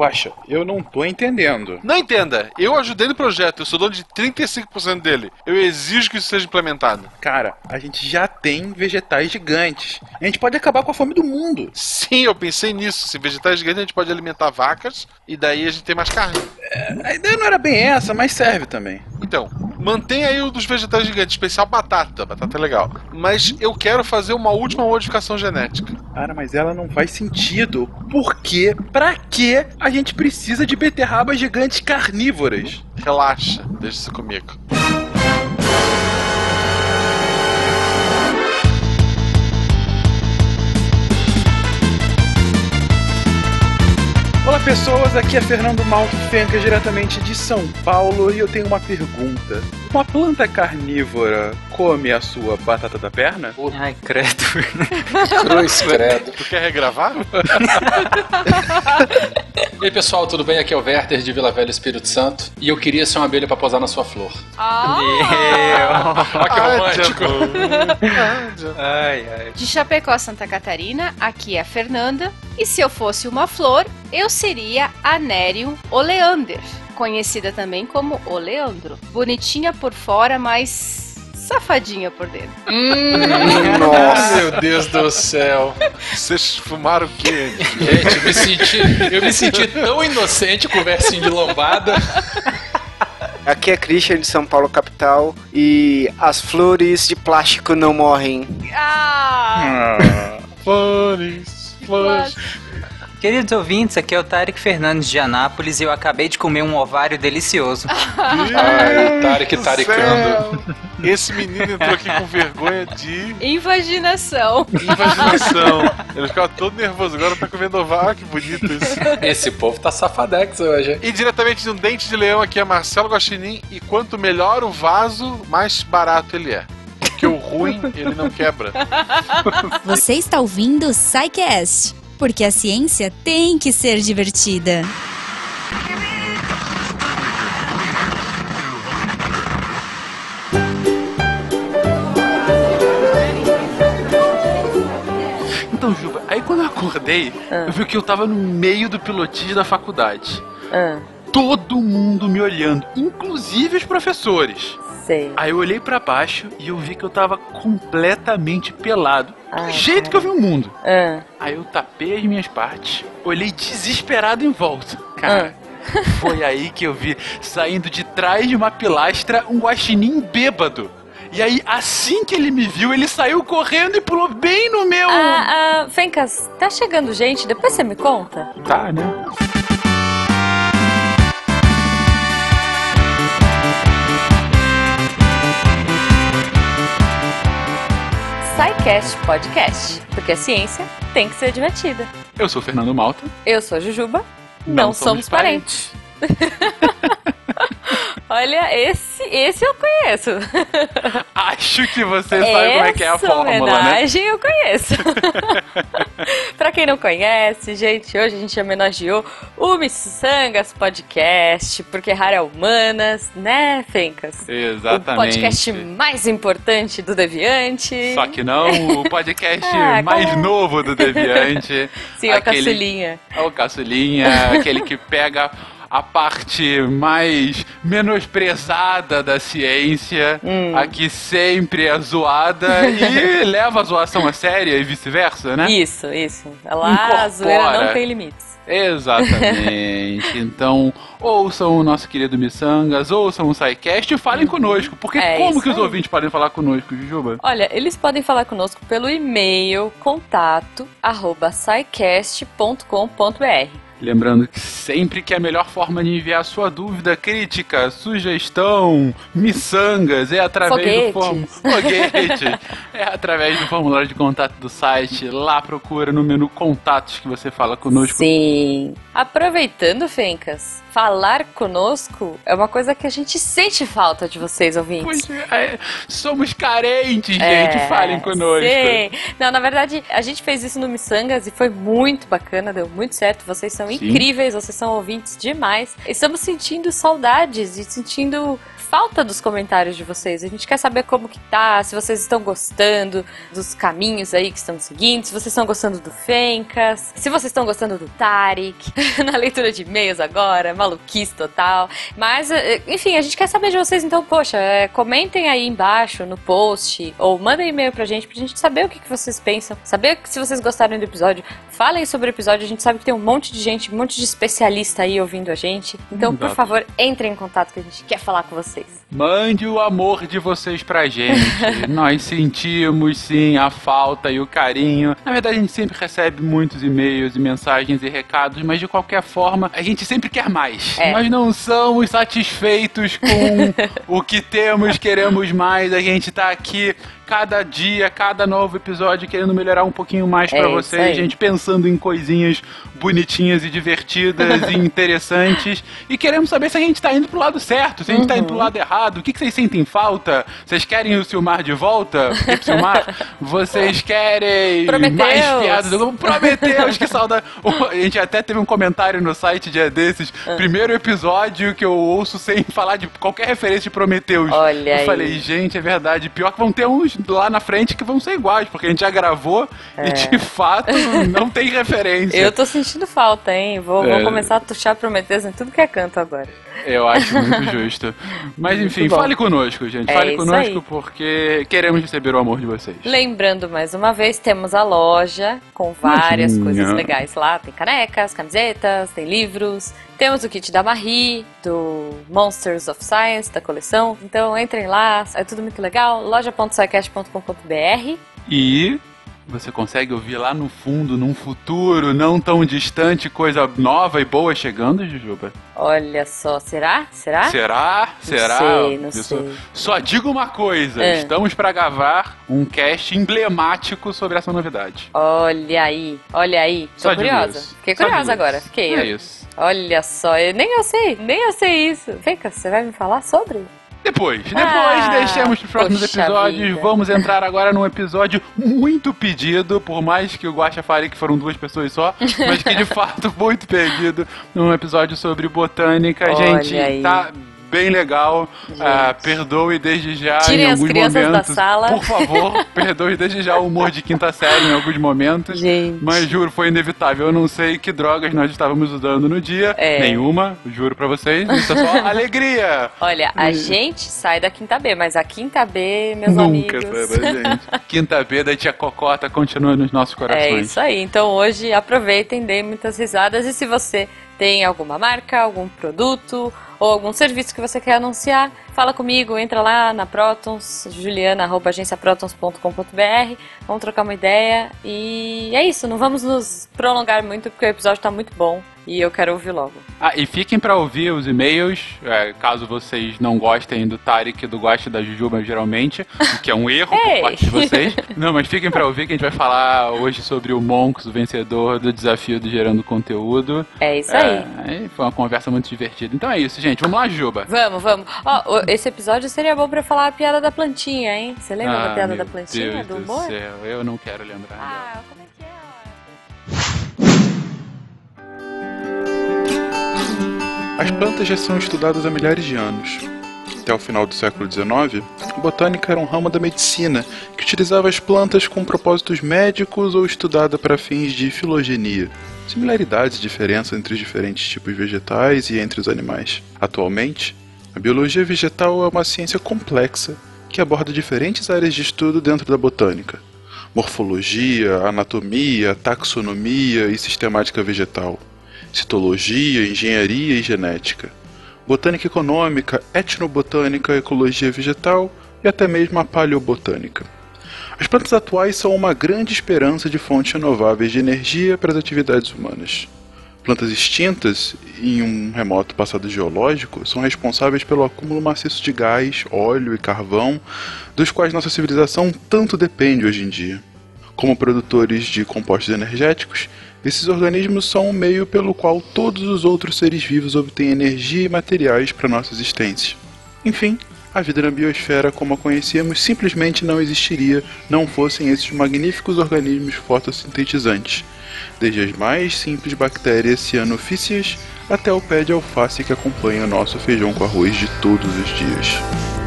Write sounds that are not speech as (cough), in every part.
Guaxa, eu não tô entendendo. Não entenda, eu ajudei no projeto, eu sou dono de 35% dele. Eu exijo que isso seja implementado. Cara, a gente já tem vegetais gigantes. A gente pode acabar com a fome do mundo. Sim, eu pensei nisso. Se vegetais gigantes, a gente pode alimentar vacas e daí a gente tem mais carne. É, a ideia não era bem essa, mas serve também. Então, mantenha aí o dos vegetais gigantes, especial batata. Batata é legal. Mas eu quero fazer uma última modificação genética. Cara, mas ela não faz sentido. Por quê? Pra que a gente precisa de beterrabas gigantes carnívoras? Relaxa, deixa isso comigo. Olá pessoas, aqui é Fernando Malto Fenca, diretamente de São Paulo, e eu tenho uma pergunta. Uma planta carnívora come a sua batata da perna? Ai, credo. (laughs) Cruz, credo. Tu quer regravar? (laughs) E aí, pessoal, tudo bem? Aqui é o Werther de Vila Velha Espírito Santo. E eu queria ser uma abelha pra posar na sua flor. Meu. Olha que romântico. Ai, ai. De Chapecó, Santa Catarina, aqui é a Fernanda. E se eu fosse uma flor, eu seria a Nerium oleander, conhecida também como oleandro. Bonitinha por fora, mas safadinha por dentro. (laughs) Nossa, meu Deus do céu. Vocês fumaram o quê? Gente, eu me senti, eu me senti tão inocente com o versinho de lombada. Aqui é Christian de São Paulo, capital, e as flores de plástico não morrem. Ah! Flores, flores. Queridos ouvintes, aqui é o Tarek Fernandes de Anápolis e eu acabei de comer um ovário delicioso. Ai, o Tarek do taricando. Esse menino entrou aqui com vergonha de Invaginação. invaginação. Ele ficava todo nervoso, agora tá comendo ovário. Ah, que bonito isso. Esse povo tá safadex hoje. E diretamente de um dente de leão aqui é Marcelo Guaxinim. E quanto melhor o vaso, mais barato ele é. Porque o ruim, ele não quebra. Você está ouvindo o SciCast, porque a ciência tem que ser divertida. Então, Juba, aí quando eu acordei, eu vi que eu tava no meio do pilotis da faculdade. Todo mundo me olhando, inclusive os professores. Sei. Aí eu olhei pra baixo e eu vi que eu tava completamente pelado. Do Ai, jeito que eu vi o mundo. Ah, Aí eu tapei as minhas partes, olhei desesperado em volta. Cara, (laughs) foi aí que eu vi, saindo de trás de uma pilastra, um guaxinim bêbado. E aí, assim que ele me viu, ele saiu correndo e pulou bem no meu... ah, ah, Fencas, tá chegando gente? Depois você me conta? Tá, né? SciCast Podcast, porque a ciência tem que ser divertida. Eu sou o Fernando Malta. Eu sou a Jujuba, não, somos parentes. (laughs) Olha, esse, esse eu conheço. (laughs) Acho que você sabe como é que é a Essa fórmula, né? homenagem eu conheço. (laughs) pra quem não conhece, gente, hoje a gente homenageou o Missangas Podcast, porque Rara é Humanas, né, Fencas? Exatamente. O podcast mais importante do Deviante. Só que não o (laughs) podcast Ah, mais como- novo do Deviante. Sim, a caçulinha. É o caçulinha, aquele que pega a parte mais menosprezada da ciência, Hum. a que sempre é zoada e (laughs) leva a zoação a séria e vice-versa, né? Isso, isso. Lá Incorpora. a zoeira não tem limites. Exatamente. (laughs) então, ouçam o nosso querido Missangas, ouçam o SciCast e falem conosco. Porque É como que os aí. ouvintes podem falar conosco, Jujuba? Olha, eles podem falar conosco pelo e-mail contato arroba. Lembrando que sempre que a melhor forma de enviar sua dúvida, crítica, sugestão, miçangas é através do Foguetes. form... Foguete. é através do formulário de contato do site. Lá procura no menu contatos que você fala conosco. Sim. Aproveitando, Fencas, falar conosco é uma coisa que a gente sente falta de vocês, ouvintes. Pois é, somos carentes, gente. É, Falem conosco. Sim. Não, na verdade, a gente fez isso no Missangas e foi muito bacana, deu muito certo. Vocês são Sim. incríveis, vocês são ouvintes demais. Estamos sentindo saudades e sentindo falta dos comentários de vocês. A gente quer saber como que tá, se vocês estão gostando dos caminhos aí que estão seguindo, se vocês estão gostando do Fencas, se vocês estão gostando do Tarek, (laughs) na leitura de e-mails agora, maluquice total. Mas, eh, enfim, a gente quer saber de vocês, então, poxa, é, comentem aí embaixo no post ou mandem e-mail pra gente pra gente saber o que, que vocês pensam, saber se vocês gostaram do episódio. Falem sobre o episódio, a gente sabe que tem um monte de gente, um monte de especialista aí ouvindo a gente. Então, por favor, entrem em contato que a gente quer falar com vocês. Mande o amor de vocês pra gente. (laughs) Nós sentimos sim a falta e o carinho. Na verdade, a gente sempre recebe muitos e-mails e mensagens e recados, mas de qualquer forma, a gente sempre quer mais. É. Nós não somos satisfeitos com (laughs) o que temos, queremos mais. A gente tá aqui cada dia, cada novo episódio querendo melhorar um pouquinho mais É pra isso vocês, gente pensando em coisinhas bonitinhas e divertidas e (laughs) interessantes e queremos saber se a gente tá indo pro lado certo, se a gente tá indo pro lado errado, o que, que vocês sentem falta? Vocês querem o Silmar de volta? Porque, Silmar, vocês (laughs) querem Prometeus. mais piadas? Prometeus, que saudade. (laughs) A gente até teve um comentário no site dia desses, Ah. primeiro episódio que eu ouço sem falar de qualquer referência de Prometeus. Olha eu aí. falei, gente, é verdade. Pior que vão ter uns lá na frente que vão ser iguais, porque a gente já gravou e de fato (laughs) não tem referência. É. Eu tô sentindo falta, hein? Vou, vou É. começar a tuchar Prometheus em tudo que é canto agora. Eu acho muito justo. Mas enfim, fale conosco, gente. É fale conosco aí. porque queremos receber o amor de vocês. Lembrando mais uma vez, temos a loja com várias Lojinha. coisas legais lá. Tem canecas, camisetas, tem livros. Temos o kit da Marie, do Monsters of Science, da coleção. Então entrem lá, é tudo muito legal. loja.sicast.com.br E você consegue ouvir lá no fundo, num futuro não tão distante, coisa nova e boa chegando, Jujuba? Olha só, será? Será? Será? Será? sei, não Eu sei. Só, só digo uma coisa: É. estamos para gravar um cast emblemático sobre essa novidade. Olha aí, olha aí. Tô Só curiosa. Fiquei curiosa agora. Fiquei. É isso. Olha só, eu, nem eu sei, nem eu sei isso. Vem cá, você vai me falar sobre? Depois, depois Ah, deixemos para os próximos episódios. vida. Vamos entrar agora num episódio muito pedido, por mais que o Guaxa fale que foram duas pessoas só, mas que de (laughs) fato muito pedido, num episódio sobre botânica. Olha gente, aí. tá bem legal. Ah, perdoe desde já Tirem em alguns crianças da momentos. sala. Por favor, (laughs) perdoe desde já o humor de quinta série em alguns momentos. Gente. Mas juro, foi inevitável. Eu não sei que drogas nós estávamos usando no dia. É. Nenhuma, juro pra vocês. Isso é só (laughs) alegria. Olha, a gente sai da quinta B, mas a quinta B, meus Nunca amigos. sai da gente. (laughs) Quinta B da tia Cocota continua nos nossos É corações. isso aí. Então hoje aproveitem, deem muitas risadas e se você tem alguma marca, algum produto ou algum serviço que você quer anunciar, fala comigo, entra lá na Protons, juliana@agenciaprotons.com.br, vamos trocar uma ideia e é isso, não vamos nos prolongar muito porque o episódio tá muito bom e eu quero ouvir logo. Ah, e fiquem pra ouvir os e-mails, é, caso vocês não gostem do Tarek e do Gosto da Jujuba, geralmente, o que é um erro por (laughs) parte de vocês. Não, mas fiquem pra ouvir que a gente vai falar hoje sobre o Monks, o vencedor do desafio do Gerando Conteúdo. É isso aí. É, e foi uma conversa muito divertida. Então é isso, gente. Vamos lá, Juba. Vamos, vamos. Ó, o- esse episódio seria bom pra falar a piada da plantinha, hein? Você lembra da Ah, piada meu da plantinha, Deus do humor? céu, eu não quero lembrar. Ah, As plantas já são estudadas há milhares de anos. Até o final do século XIX, a botânica era um ramo da medicina que utilizava as plantas com propósitos médicos ou estudada para fins de filogenia, similaridades e diferenças entre os diferentes tipos vegetais e entre os animais. Atualmente, a biologia vegetal é uma ciência complexa que aborda diferentes áreas de estudo dentro da botânica: morfologia, anatomia, taxonomia e sistemática vegetal citologia, engenharia e genética, botânica econômica, etnobotânica, ecologia vegetal e até mesmo a paleobotânica. As plantas atuais são uma grande esperança de fontes renováveis de energia para as atividades humanas. Plantas extintas, em um remoto passado geológico, são responsáveis pelo acúmulo maciço de gás, óleo e carvão, dos quais nossa civilização tanto depende hoje em dia. Como produtores de compostos energéticos, esses organismos são o meio pelo qual todos os outros seres vivos obtêm energia e materiais para nossa existência. Enfim, a vida na biosfera como a conhecemos simplesmente não existiria não fossem esses magníficos organismos fotossintetizantes, desde as mais simples bactérias cianofícias até o pé de alface que acompanha nosso feijão com arroz de todos os dias.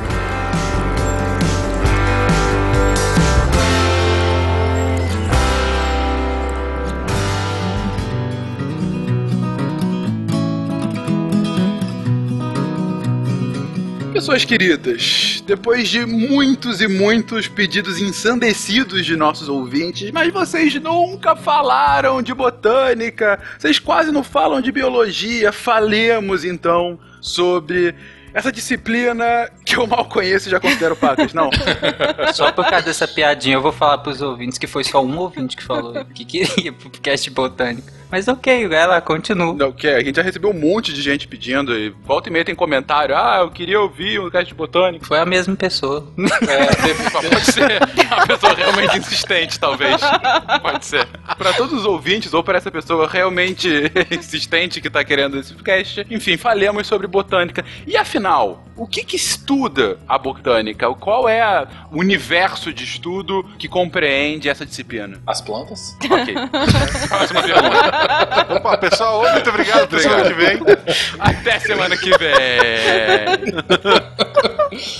Pessoas queridas, depois de muitos e muitos pedidos ensandecidos de nossos ouvintes, mas vocês nunca falaram de botânica, vocês quase não falam de biologia, falemos então sobre essa disciplina que eu mal conheço e já considero pacas, não. (laughs) Só por causa dessa piadinha, eu vou falar pros ouvintes que foi só um ouvinte que falou que queria pro podcast botânico. Mas ok, ela continua. Não, que a gente já recebeu um monte de gente pedindo, e volta e meia tem comentário, ah, eu queria ouvir um cast botânico. Foi a mesma pessoa. É, (laughs) pode ser uma pessoa realmente insistente, talvez. Pode ser. Pra todos os ouvintes, ou para essa pessoa realmente (laughs) insistente que tá querendo esse cast, enfim, falemos sobre botânica. E afinal, o que que estuda a botânica? Qual é o universo de estudo que compreende essa disciplina? As plantas? (laughs) Ok. Próxima pergunta. Opa, pessoal, muito obrigado. Até semana que vem. Até semana que vem.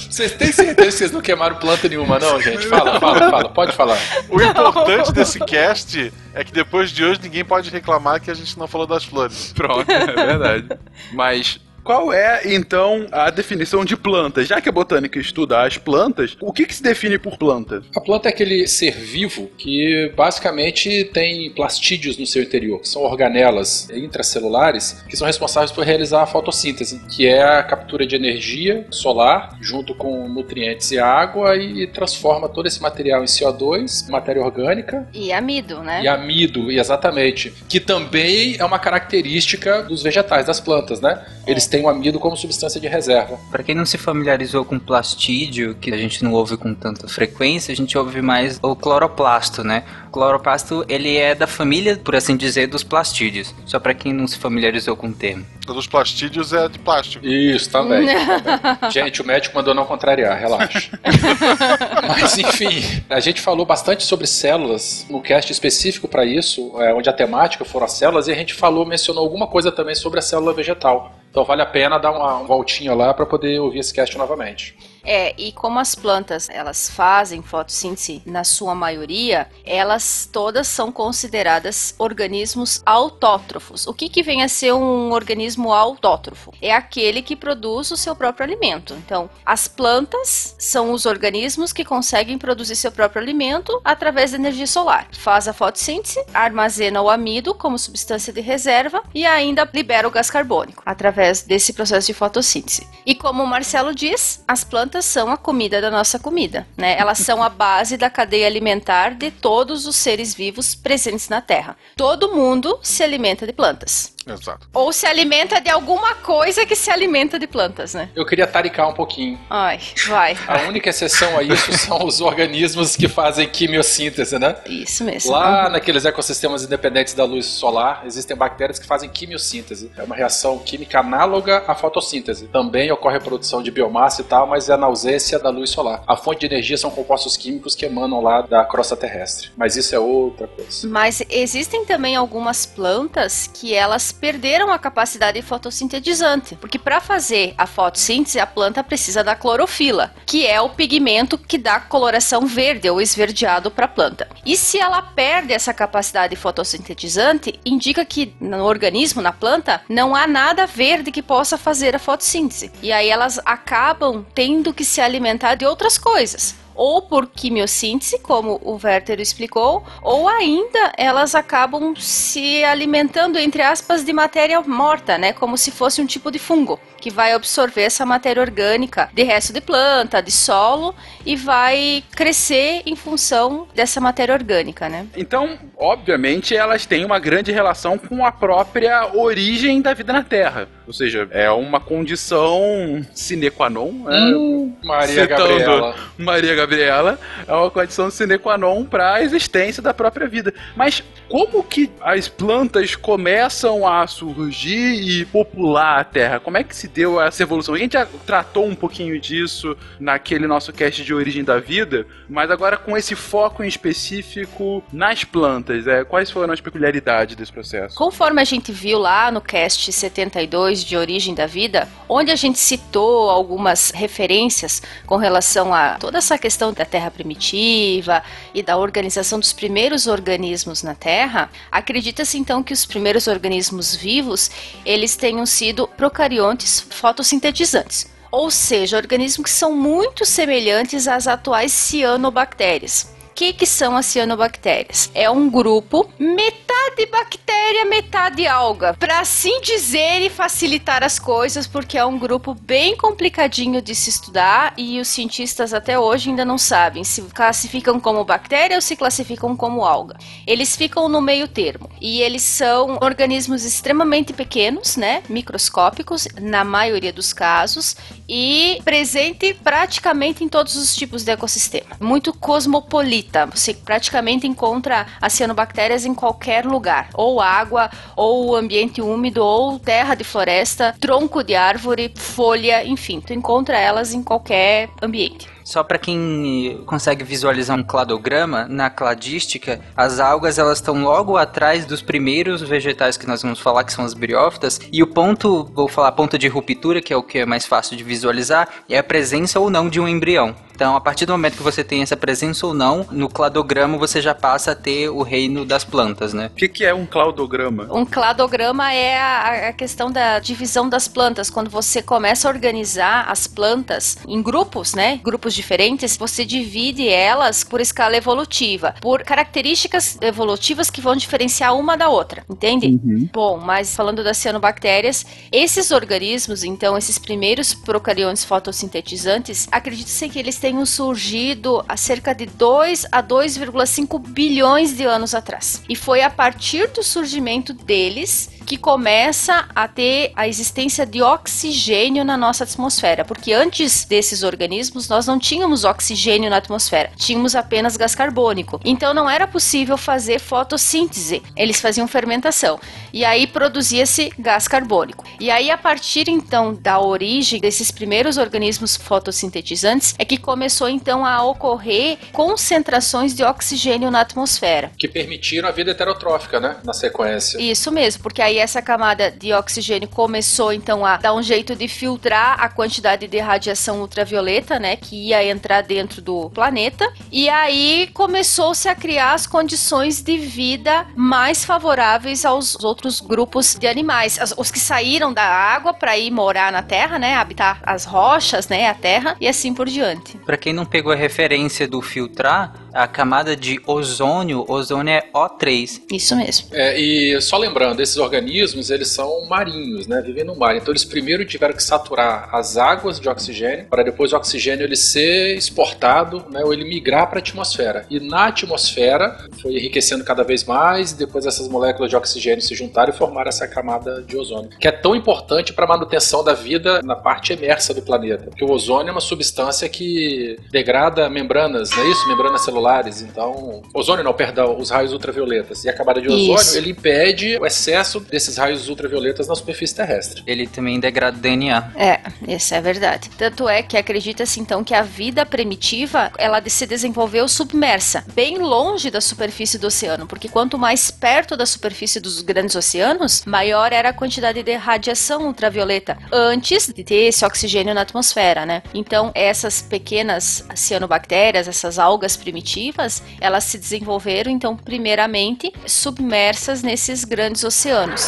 Vocês têm certeza que vocês não queimaram planta nenhuma, não, gente? Fala, fala, fala. Pode falar. O importante desse cast é que depois de hoje ninguém pode reclamar que a gente não falou das flores. Pronto, é verdade. Mas qual é, então, a definição de planta? Já que a botânica estuda as plantas, o que, que se define por planta? A planta é aquele ser vivo que basicamente tem plastídeos no seu interior, que são organelas intracelulares que são responsáveis por realizar a fotossíntese, que é a captura de energia solar junto com nutrientes e água e transforma todo esse material em CO2, matéria orgânica, E amido, né? e amido, exatamente, que também é uma característica dos vegetais, das plantas, né? Eles têm o amido como substância de reserva. Pra quem não se familiarizou com plastídio, que a gente não ouve com tanta frequência, a gente ouve mais o cloroplasto, né? O cloroplasto, ele é da família, por assim dizer, dos plastídeos. Só pra quem não se familiarizou com o termo. O dos plastídeos é de plástico. Isso, também. também. (laughs) Gente, o médico mandou não contrariar, relaxa. (laughs) Mas enfim, a gente falou bastante sobre células no cast específico para isso, é, onde a temática foram as células, e a gente falou, mencionou alguma coisa também sobre a célula vegetal. Então vale a pena dar uma, voltinha lá para poder ouvir esse cast novamente. É, e como as plantas elas fazem fotossíntese na sua maioria, elas todas são consideradas organismos autótrofos. O que, que vem a ser um organismo autótrofo? É aquele que produz o seu próprio alimento. Então, as plantas são os organismos que conseguem produzir seu próprio alimento através da energia solar. Faz a fotossíntese, armazena o amido como substância de reserva e ainda libera o gás carbônico através desse processo de fotossíntese. E como o Marcelo diz, as plantas são a comida da nossa comida, né? Elas são a base da cadeia alimentar de todos os seres vivos presentes na Terra. Todo mundo se alimenta de plantas. Exato. Ou se alimenta de alguma coisa que se alimenta de plantas, né? Eu queria taricar um pouquinho. Ai, vai. A única exceção a isso (laughs) são os organismos que fazem quimiossíntese, né? Isso mesmo. Lá naqueles ecossistemas independentes da luz solar, existem bactérias que fazem quimiossíntese. É uma reação química análoga à fotossíntese. Também ocorre a produção de biomassa e tal, mas é na ausência da luz solar. A fonte de energia são compostos químicos que emanam lá da crosta terrestre. Mas isso é outra coisa. Mas existem também algumas plantas que elas perderam a capacidade fotossintetizante, porque para fazer a fotossíntese a planta precisa da clorofila, que é o pigmento que dá coloração verde ou esverdeado para a planta. E se ela perde essa capacidade fotossintetizante, indica que no organismo, na planta, não há nada verde que possa fazer a fotossíntese. E aí elas acabam tendo que se alimentar de outras coisas ou por quimiossíntese, como o Werther explicou, ou ainda elas acabam se alimentando, entre aspas, de matéria morta, né? Como se fosse um tipo de fungo, que vai absorver essa matéria orgânica de resto de planta, de solo, e vai crescer em função dessa matéria orgânica, né? Então, obviamente, elas têm uma grande relação com a própria origem da vida na Terra. Ou seja, é uma condição sine qua non. né? Hum, Maria Citando Gabriela. Maria Gabriela, é uma condição sine qua non para a existência da própria vida. Mas como que as plantas começam a surgir e popular a Terra? Como é que se deu essa evolução? A gente já tratou um pouquinho disso naquele nosso cast de origem da vida, mas agora com esse foco em específico nas plantas, é, quais foram as peculiaridades desse processo? Conforme a gente viu lá no cast 72 de Origem da Vida, onde a gente citou algumas referências com relação a toda essa questão da Terra primitiva e da organização dos primeiros organismos na Terra, acredita-se então que os primeiros organismos vivos, eles tenham sido procariontes fotossintetizantes. Ou seja, organismos que são muito semelhantes às atuais cianobactérias. Que, que são as cianobactérias? É um grupo metade bactéria, metade alga. Para assim dizer e facilitar as coisas, porque é um grupo bem complicadinho de se estudar e os cientistas até hoje ainda não sabem se classificam como bactéria ou se classificam como alga. Eles ficam no meio termo e eles são organismos extremamente pequenos, né, microscópicos na maioria dos casos e presente praticamente em todos os tipos de ecossistema. Muito cosmopolita. Você praticamente encontra as cianobactérias em qualquer lugar, ou água, ou ambiente úmido, ou terra de floresta, tronco de árvore, folha, enfim, tu encontra elas em qualquer ambiente. Só para quem consegue visualizar um cladograma, na cladística, as algas elas estão logo atrás dos primeiros vegetais que nós vamos falar, que são as briófitas, e o ponto, vou falar ponto de ruptura, que é o que é mais fácil de visualizar, é a presença ou não de um embrião. Então, a partir do momento que você tem essa presença ou não, no cladograma você já passa a ter o reino das plantas, né? O que, que é um claudograma? Um cladograma é a, a questão da divisão das plantas. Quando você começa a organizar as plantas em grupos, né? Grupos diferentes, você divide elas por escala evolutiva, por características evolutivas que vão diferenciar uma da outra, entende? Bom, mas falando das cianobactérias, esses organismos, então, esses primeiros procariontes fotossintetizantes, acredita-se que eles tenham surgido há cerca de 2 a 2,5 bilhões de anos atrás. E foi a partir do surgimento deles que começa a ter a existência de oxigênio na nossa atmosfera, porque antes desses organismos nós não tínhamos oxigênio na atmosfera, tínhamos apenas gás carbônico. Então não era possível fazer fotossíntese, eles faziam fermentação e aí produzia-se gás carbônico. E aí a partir então da origem desses primeiros organismos fotossintetizantes é que começou então a ocorrer concentrações de oxigênio na atmosfera. Que permitiram a vida heterotrófica, né? Na sequência. Isso mesmo, porque aí essa camada de oxigênio começou então a dar um jeito de filtrar a quantidade de radiação ultravioleta, né, que ia entrar dentro do planeta. E aí começou-se a criar as condições de vida mais favoráveis aos outros grupos de animais, os que saíram da água para ir morar na Terra, né, habitar as rochas, né, a Terra e assim por diante. Pra quem não pegou a referência do filtrar, a camada de ozônio, ozônio é O3. Isso mesmo. É, e só lembrando, esses organismos, eles são marinhos, né? Vivem no mar. Então eles primeiro tiveram que saturar as águas de oxigênio, para depois o oxigênio ele ser exportado, né? Ou ele migrar para a atmosfera. E na atmosfera foi enriquecendo cada vez mais, e depois essas moléculas de oxigênio se juntaram e formaram essa camada de ozônio, que é tão importante para a manutenção da vida na parte emersa do planeta. Porque o ozônio é uma substância que degrada membranas, não é isso? Membranas celulares. Então, ozônio não, perdão, os raios ultravioletas. E a camada de ozônio, Isso. ele impede o excesso desses raios ultravioletas na superfície terrestre. Ele também degrada DNA. É, isso é verdade. Tanto é que acredita-se então que a vida primitiva ela de- se desenvolveu submersa, bem longe da superfície do oceano, porque quanto mais perto da superfície dos grandes oceanos, maior era a quantidade de radiação ultravioleta antes de ter esse oxigênio na atmosfera, né? Então essas pequenas cianobactérias, essas algas primitivas, elas se desenvolveram então primeiramente submersas nesses grandes oceanos.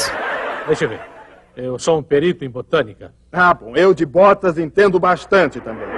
Deixa eu ver. Eu sou um perito em botânica. Ah, bom, eu de botas entendo bastante também.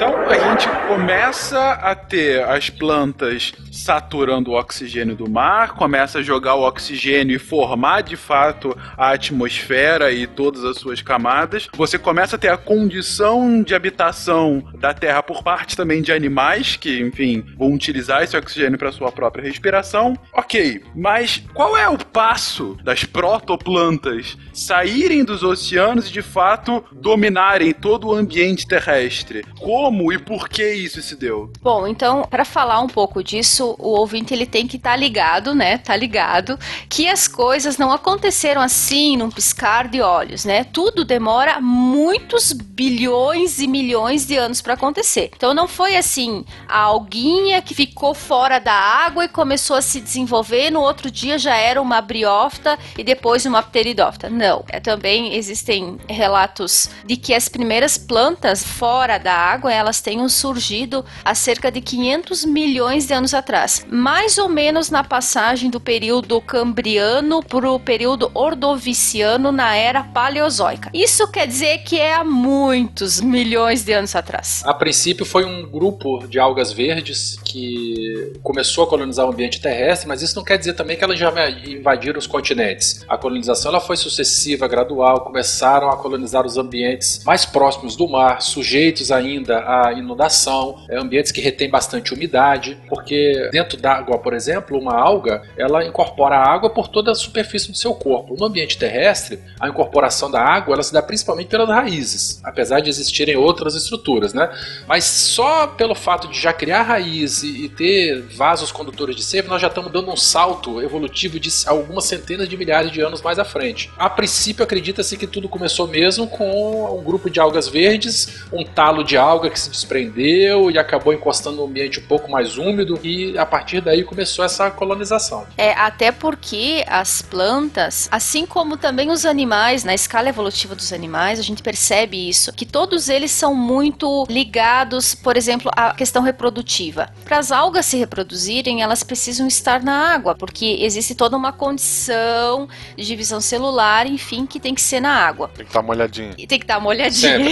Então, a gente começa a ter as plantas saturando o oxigênio do mar, começa a jogar o oxigênio e formar de fato a atmosfera e todas as suas camadas. Você começa a ter a condição de habitação da Terra por parte também de animais que, enfim, vão utilizar esse oxigênio para sua própria respiração. Ok, mas qual é o passo das protoplantas saírem dos oceanos e de fato dominarem todo o ambiente terrestre? Como e por que isso se deu? Bom, então, para falar um pouco disso, o ouvinte ele tem que estar tá ligado, né? Tá ligado que as coisas não aconteceram assim num piscar de olhos, né? Tudo demora muitos bilhões e milhões de anos para acontecer. Então não foi assim a alguinha que ficou fora da água e começou a se desenvolver, no outro dia já era uma briófita e depois uma pteridófita. Não. É, também existem relatos de que as primeiras plantas fora da água, elas tenham surgido há cerca de 500 milhões de anos atrás. Mais ou menos na passagem do período cambriano para o período ordoviciano na era paleozoica. Isso quer dizer que é há muitos milhões de anos atrás. A princípio foi um grupo de algas verdes que começou a colonizar o ambiente terrestre, mas isso não quer dizer também que elas já invadiram os continentes. A colonização ela foi sucessiva, gradual, começaram a colonizar os ambientes mais próximos do mar, sujeitos ainda à inundação, é, ambientes que retêm bastante umidade, porque dentro d'água, por exemplo, uma alga, ela incorpora a água por toda a superfície do seu corpo. No ambiente terrestre, a incorporação da água ela se dá principalmente pelas raízes, apesar de existirem outras estruturas, né? Mas só pelo fato de já criar raiz e ter vasos condutores de seiva, nós já estamos dando um salto evolutivo de algumas centenas de milhares de anos mais à frente. A princípio, acredita-se que tudo começou mesmo com um grupo de algas verdes, um talo de alga que se desprendeu e acabou encostando no ambiente um pouco mais úmido e a partir daí começou essa colonização. É, até porque as plantas, assim como também os animais, na escala evolutiva dos animais, a gente percebe isso, que todos eles são muito ligados, por exemplo, à questão reprodutiva. Para as algas se reproduzirem, elas precisam estar na água, porque existe toda uma condição de divisão celular, enfim, que tem que ser na água. Tem que estar tá molhadinho. E tem que estar tá molhadinho.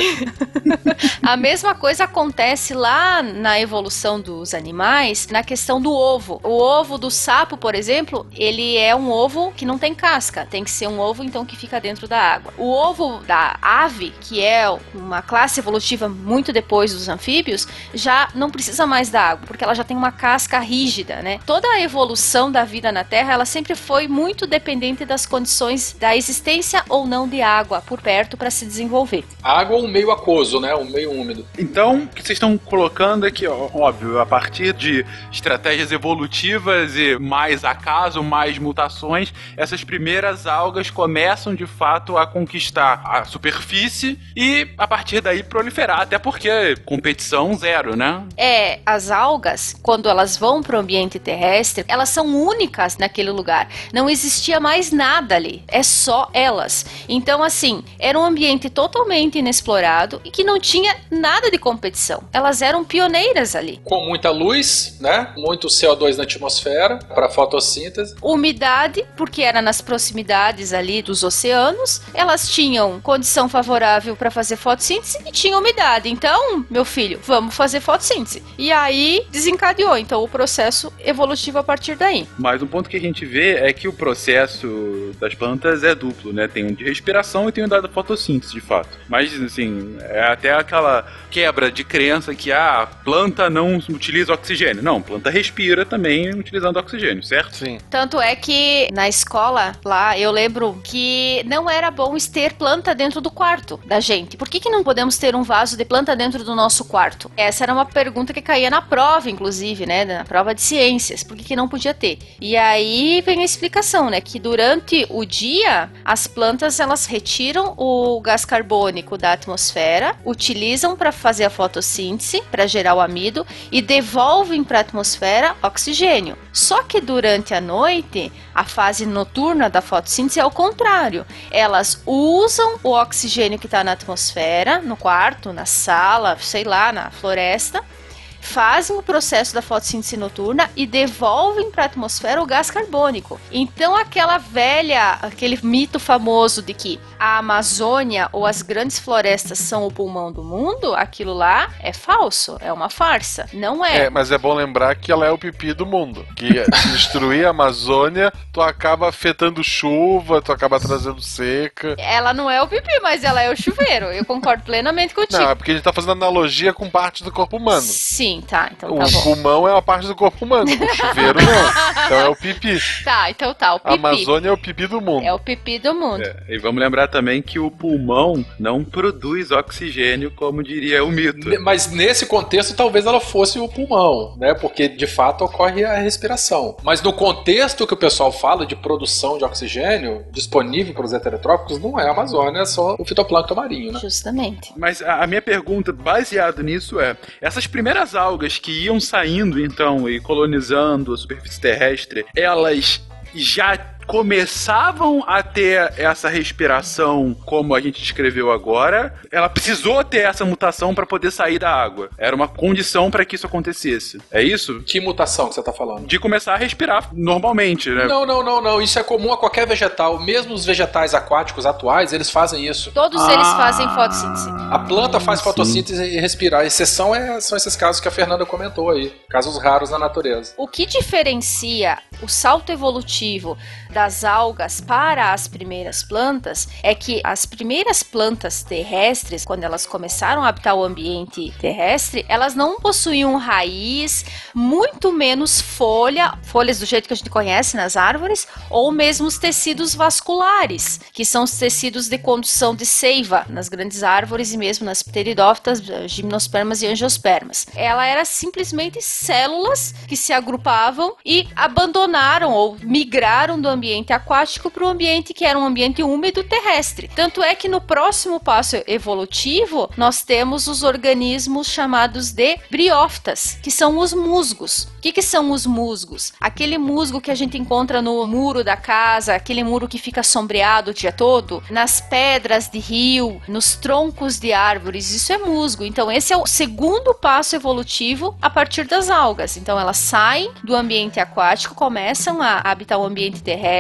(laughs) a mesma coisa acontece lá na evolução dos animais, na questão do ovo. O ovo do sapo, por exemplo, ele é um ovo que não tem casca. Tem que ser um ovo, então, que fica dentro da água. O ovo da ave, que é uma classe evolutiva muito depois dos anfíbios, já não precisa mais da água, porque ela já tem uma casca rígida, né? Toda a evolução da vida na Terra, ela sempre foi muito dependente das condições da existência ou não de água por perto para se desenvolver. água ou um meio aquoso, né? Um meio úmido. Então, o que vocês estão colocando aqui, ó, óbvio, a partir de estratégias evolutivas e mais acaso, mais mutações, essas primeiras algas começam de fato a conquistar a superfície e a partir daí proliferar, até porque competição zero, né? É, as algas, quando elas vão para o ambiente terrestre, elas são únicas naquele lugar. Não existia mais nada ali, é só elas. Então, assim, era um ambiente totalmente inexplorado e que não tinha nada de competição. Elas eram pioneiras ali. Com muita luz, né? Muito CO2 na atmosfera para fotossíntese. Umidade, porque era nas proximidades ali dos oceanos. Elas tinham condição favorável para fazer fotossíntese e tinha umidade. Então, meu filho, vamos fazer fotossíntese. E aí desencadeou então o processo evolutivo a partir daí. Mas um ponto que a gente vê é que o processo das plantas é duplo, né? Tem um de respiração e tem um da fotossíntese, de fato. Mas assim, é até aquela quebra de crença que ah, a planta não utiliza oxigênio. Não, a planta respira também utilizando oxigênio, certo? Sim. Tanto é que na escola lá eu lembro que não era bom ter planta dentro do quarto da gente. Por que, que não podemos ter um vaso de planta dentro do nosso quarto? Essa era uma pergunta que caía na prova, inclusive, né? Na prova de ciências. Por que, que não podia ter? E aí vem a explicação, né? Que durante o dia as plantas elas retiram o gás carbônico da atmosfera, utilizam para fazer a fotossíntese, para gerar o amido e devolvem para a atmosfera oxigênio. Só que durante a noite, a fase noturna da fotossíntese é o contrário. Elas usam o oxigênio que está na atmosfera, no quarto, na sala, sei lá, na floresta, fazem o processo da fotossíntese noturna e devolvem para a atmosfera o gás carbônico. Então aquela velha, aquele mito famoso de que a Amazônia ou as grandes florestas são o pulmão do mundo, aquilo lá é falso, é uma farsa. Não é. É, mas é bom lembrar que ela é o pipi do mundo. Que se (laughs) destruir a Amazônia, tu acaba afetando chuva, tu acaba trazendo seca. Ela não é o pipi, mas ela é o chuveiro. Eu concordo plenamente contigo. Não, é porque a gente tá fazendo analogia com parte do corpo humano. Sim, tá, então O tá bom. pulmão é uma parte do corpo humano, o chuveiro não. Então é o pipi. (laughs) Tá, então tá, o A pipi. Amazônia é o pipi do mundo. É o pipi do mundo. É, e vamos lembrar também que o pulmão não produz oxigênio, como diria o mito. Mas nesse contexto, talvez ela fosse o pulmão, né? Porque de fato ocorre a respiração. Mas no contexto que o pessoal fala de produção de oxigênio disponível para os heterotróficos, não é a Amazônia, é só o fitoplâncton marinho, né? Justamente. Mas a, a minha pergunta, baseado nisso, é: essas primeiras algas que iam saindo então e colonizando a superfície terrestre, elas já começavam a ter essa respiração como a gente descreveu agora, ela precisou ter essa mutação para poder sair da água. Era uma condição para que isso acontecesse. É isso? Que mutação que você está falando? De começar a respirar normalmente, né? Não, não, não, não. Isso é comum a qualquer vegetal. Mesmo os vegetais aquáticos atuais, eles fazem isso. Todos Ah. eles fazem fotossíntese. A planta faz fotossíntese e respira. A exceção é, são esses casos que a Fernanda comentou aí. Casos raros na natureza. O que diferencia o salto evolutivo das algas para as primeiras plantas é que as primeiras plantas terrestres, quando elas começaram a habitar o ambiente terrestre, elas não possuíam raiz, muito menos folha, folhas do jeito que a gente conhece nas árvores, ou mesmo os tecidos vasculares, que são os tecidos de condução de seiva nas grandes árvores e mesmo nas pteridófitas, gimnospermas e angiospermas. Ela era simplesmente células que se agrupavam e abandonaram ou migraram do ambiente aquático para o ambiente que era um ambiente úmido terrestre. Tanto é que no próximo passo evolutivo nós temos os organismos chamados de briófitas, que são os musgos. O que, que são os musgos? Aquele musgo que a gente encontra no muro da casa, aquele muro que fica sombreado o dia todo, nas pedras de rio, nos troncos de árvores, isso é musgo. Então, esse é o segundo passo evolutivo a partir das algas. Então, elas saem do ambiente aquático, começam a habitar o ambiente terrestre,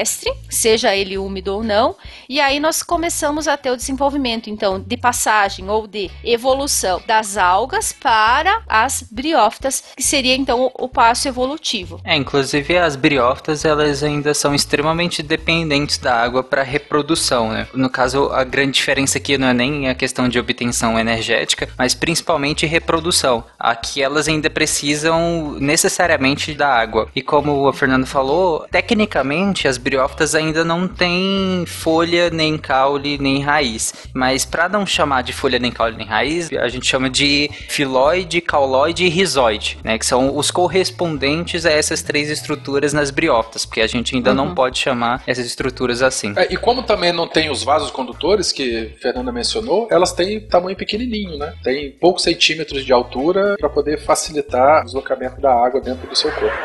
seja ele úmido ou não, e aí nós começamos a ter o desenvolvimento, então, de passagem ou de evolução das algas para as briófitas, que seria então o passo evolutivo. É, inclusive as briófitas, elas ainda são extremamente dependentes da água para reprodução, né? No caso, a grande diferença aqui não é nem a questão de obtenção energética, mas principalmente reprodução. Aqui elas ainda precisam necessariamente da água. E como a Fernanda falou, tecnicamente as briófitas ainda não têm folha, nem caule, nem raiz. Mas para não chamar de folha, nem caule, nem raiz, a gente chama de filoide, cauloide e rizoide, né? Que são os correspondentes a essas três estruturas nas briófitas, porque a gente ainda não pode chamar essas estruturas assim. É, e como também não tem os vasos condutores que a Fernanda mencionou, elas têm tamanho pequenininho, né? Tem poucos centímetros de altura para poder facilitar o deslocamento da água dentro do seu corpo.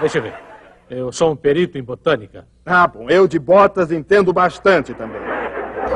Deixa eu ver. Eu sou um perito em botânica. Ah, bom, eu de botas entendo bastante também.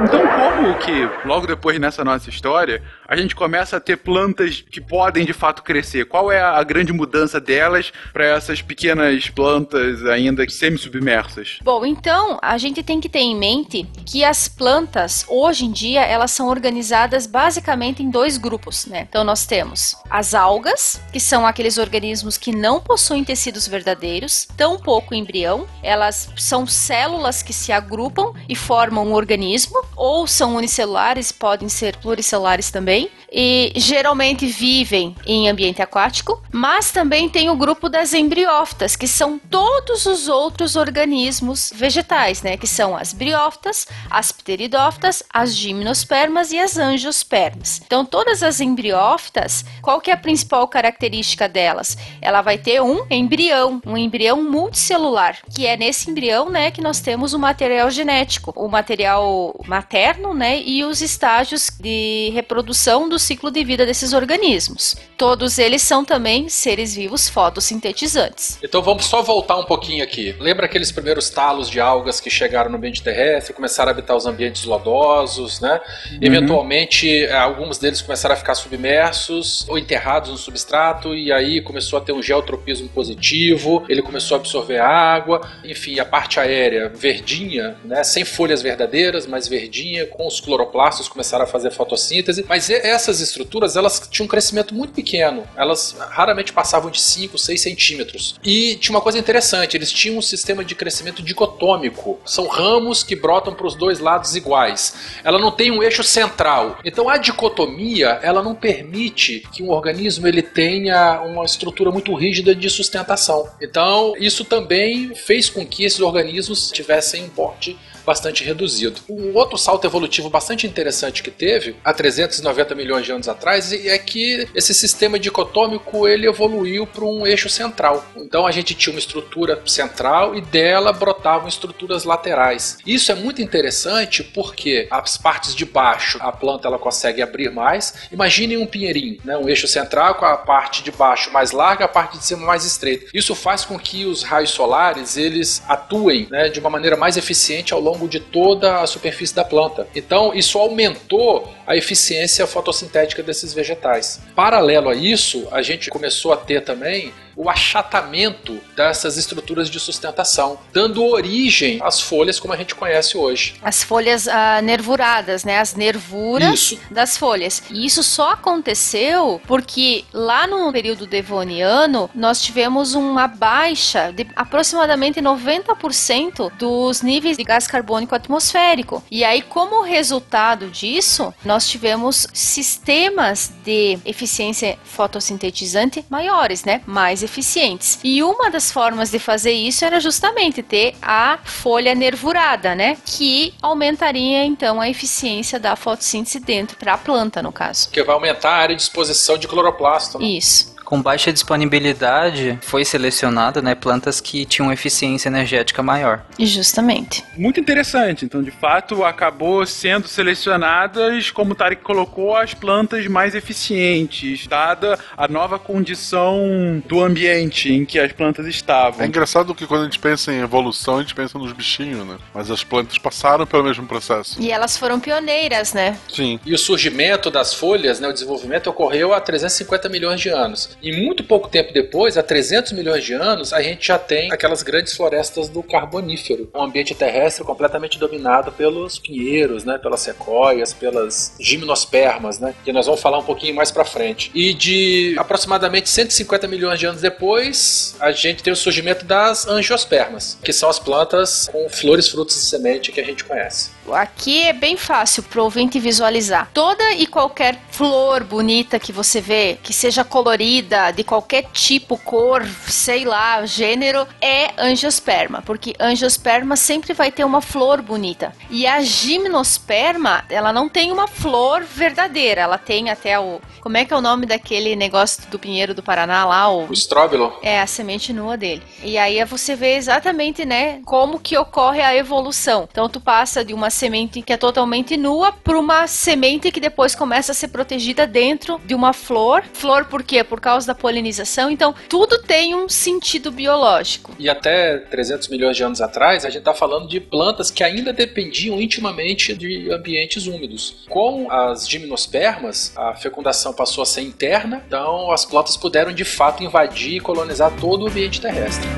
Então, como que logo depois nessa nossa história a gente começa a ter plantas que podem de fato crescer? Qual é a grande mudança delas para essas pequenas plantas ainda semi-submersas? Bom, então a gente tem que ter em mente que as plantas, hoje em dia, elas são organizadas basicamente em dois grupos, né? Então nós temos as algas, que são aqueles organismos que não possuem tecidos verdadeiros, tampouco embrião, elas são células que se agrupam e formam um organismo, ou são unicelulares, podem ser pluricelulares também, e geralmente vivem em ambiente aquático, mas também tem o grupo das embriófitas, que são todos os outros organismos vegetais, né? Que são as briófitas, as pteridófitas, as gimnospermas e as angiospermas. Então, todas as embriófitas, qual que é a principal característica delas? Ela vai ter um embrião, um embrião multicelular, que é nesse embrião, né, que nós temos o material genético, o material materno, né, e os estágios de reprodução do ciclo de vida desses organismos. Todos eles são também seres vivos fotossintetizantes. Então vamos só voltar um pouquinho aqui. Lembra aqueles primeiros talos de algas que chegaram no ambiente terrestre, começaram a habitar os ambientes lodosos, né? Uhum. Eventualmente, eh, alguns deles começaram a ficar submersos ou enterrados no substrato, e aí começou a ter um geotropismo positivo, ele começou a absorver água, enfim, a parte aérea verdinha, né? Sem folhas verdadeiras, mas verdinha, com os cloroplastos começaram a fazer fotossíntese. Mas e- essas estruturas, elas tinham um crescimento muito pequeno, elas raramente passavam de 5, 6 centímetros. E tinha uma coisa interessante, eles tinham um sistema de crescimento dicotômico. São ramos que brotam para os dois lados iguais. Ela não tem um eixo central. Então a dicotomia, ela não permite que um organismo ele tenha uma estrutura muito rígida de sustentação. Então isso também fez com que esses organismos tivessem um porte bastante reduzido. Um outro salto evolutivo bastante interessante que teve há 390 milhões de anos atrás é que esse sistema dicotômico ele evoluiu para um eixo central. Então a gente tinha uma estrutura central e dela brotavam estruturas laterais. Isso é muito interessante porque as partes de baixo a planta ela consegue abrir mais. Imaginem um pinheirinho, né? um eixo central com a parte de baixo mais larga, a parte de cima mais estreita. Isso faz com que os raios solares eles atuem né, de uma maneira mais eficiente ao longo de toda a superfície da planta. Então isso aumentou a eficiência fotossintética desses vegetais. Paralelo a isso, a gente começou a ter também o achatamento dessas estruturas de sustentação, dando origem às folhas como a gente conhece hoje. As folhas ah, nervuradas, né? As nervuras Isso. das folhas. E isso só aconteceu porque lá no período devoniano nós tivemos uma baixa de aproximadamente 90% dos níveis de gás carbônico atmosférico. E aí, como resultado disso, nós tivemos sistemas de eficiência fotossintetizante maiores, né? Mais eficientes. E uma das formas de fazer isso era justamente ter a folha nervurada, né? Que aumentaria então a eficiência da fotossíntese dentro para a planta, no caso. Que vai aumentar a área de exposição de cloroplasto. né? Isso. Com baixa disponibilidade, foi selecionado né, plantas que tinham eficiência energética maior. E justamente. Muito interessante. Então, de fato, acabou sendo selecionadas, como o Tarek colocou, as plantas mais eficientes, dada a nova condição do ambiente em que as plantas estavam. É engraçado que quando a gente pensa em evolução, a gente pensa nos bichinhos, né? Mas as plantas passaram pelo mesmo processo. E elas foram pioneiras, né? Sim. E o surgimento das folhas, né, o desenvolvimento ocorreu há 350 milhões de anos. E muito pouco tempo depois, há 300 milhões de anos, a gente já tem aquelas grandes florestas do carbonífero. Um ambiente terrestre completamente dominado pelos pinheiros, né, pelas sequoias, pelas gimnospermas, né, que nós vamos falar um pouquinho mais pra frente. E de aproximadamente 150 milhões de anos depois, a gente tem o surgimento das angiospermas, que são as plantas com flores, frutos e semente que a gente conhece. Aqui é bem fácil pro ouvinte visualizar. Toda e qualquer flor bonita que você vê, que seja colorida, de qualquer tipo, cor, sei lá, gênero, é angiosperma, porque angiosperma sempre vai ter uma flor bonita. E a gimnosperma, ela não tem uma flor verdadeira, ela tem até o. Como é que é o nome daquele negócio do pinheiro do Paraná lá? O O estróbilo é a semente nua dele. E aí você vê exatamente, né, como que ocorre a evolução. Então tu passa de uma semente que é totalmente nua para uma semente que depois começa a ser protegida dentro de uma flor. Flor por quê? Por causa da polinização. Então tudo tem um sentido biológico. E até 300 milhões de anos atrás, a gente está falando de plantas que ainda dependiam intimamente de ambientes úmidos. Com as gimnospermas, a fecundação passou a ser interna, então as plantas puderam de fato invadir e colonizar todo o ambiente terrestre.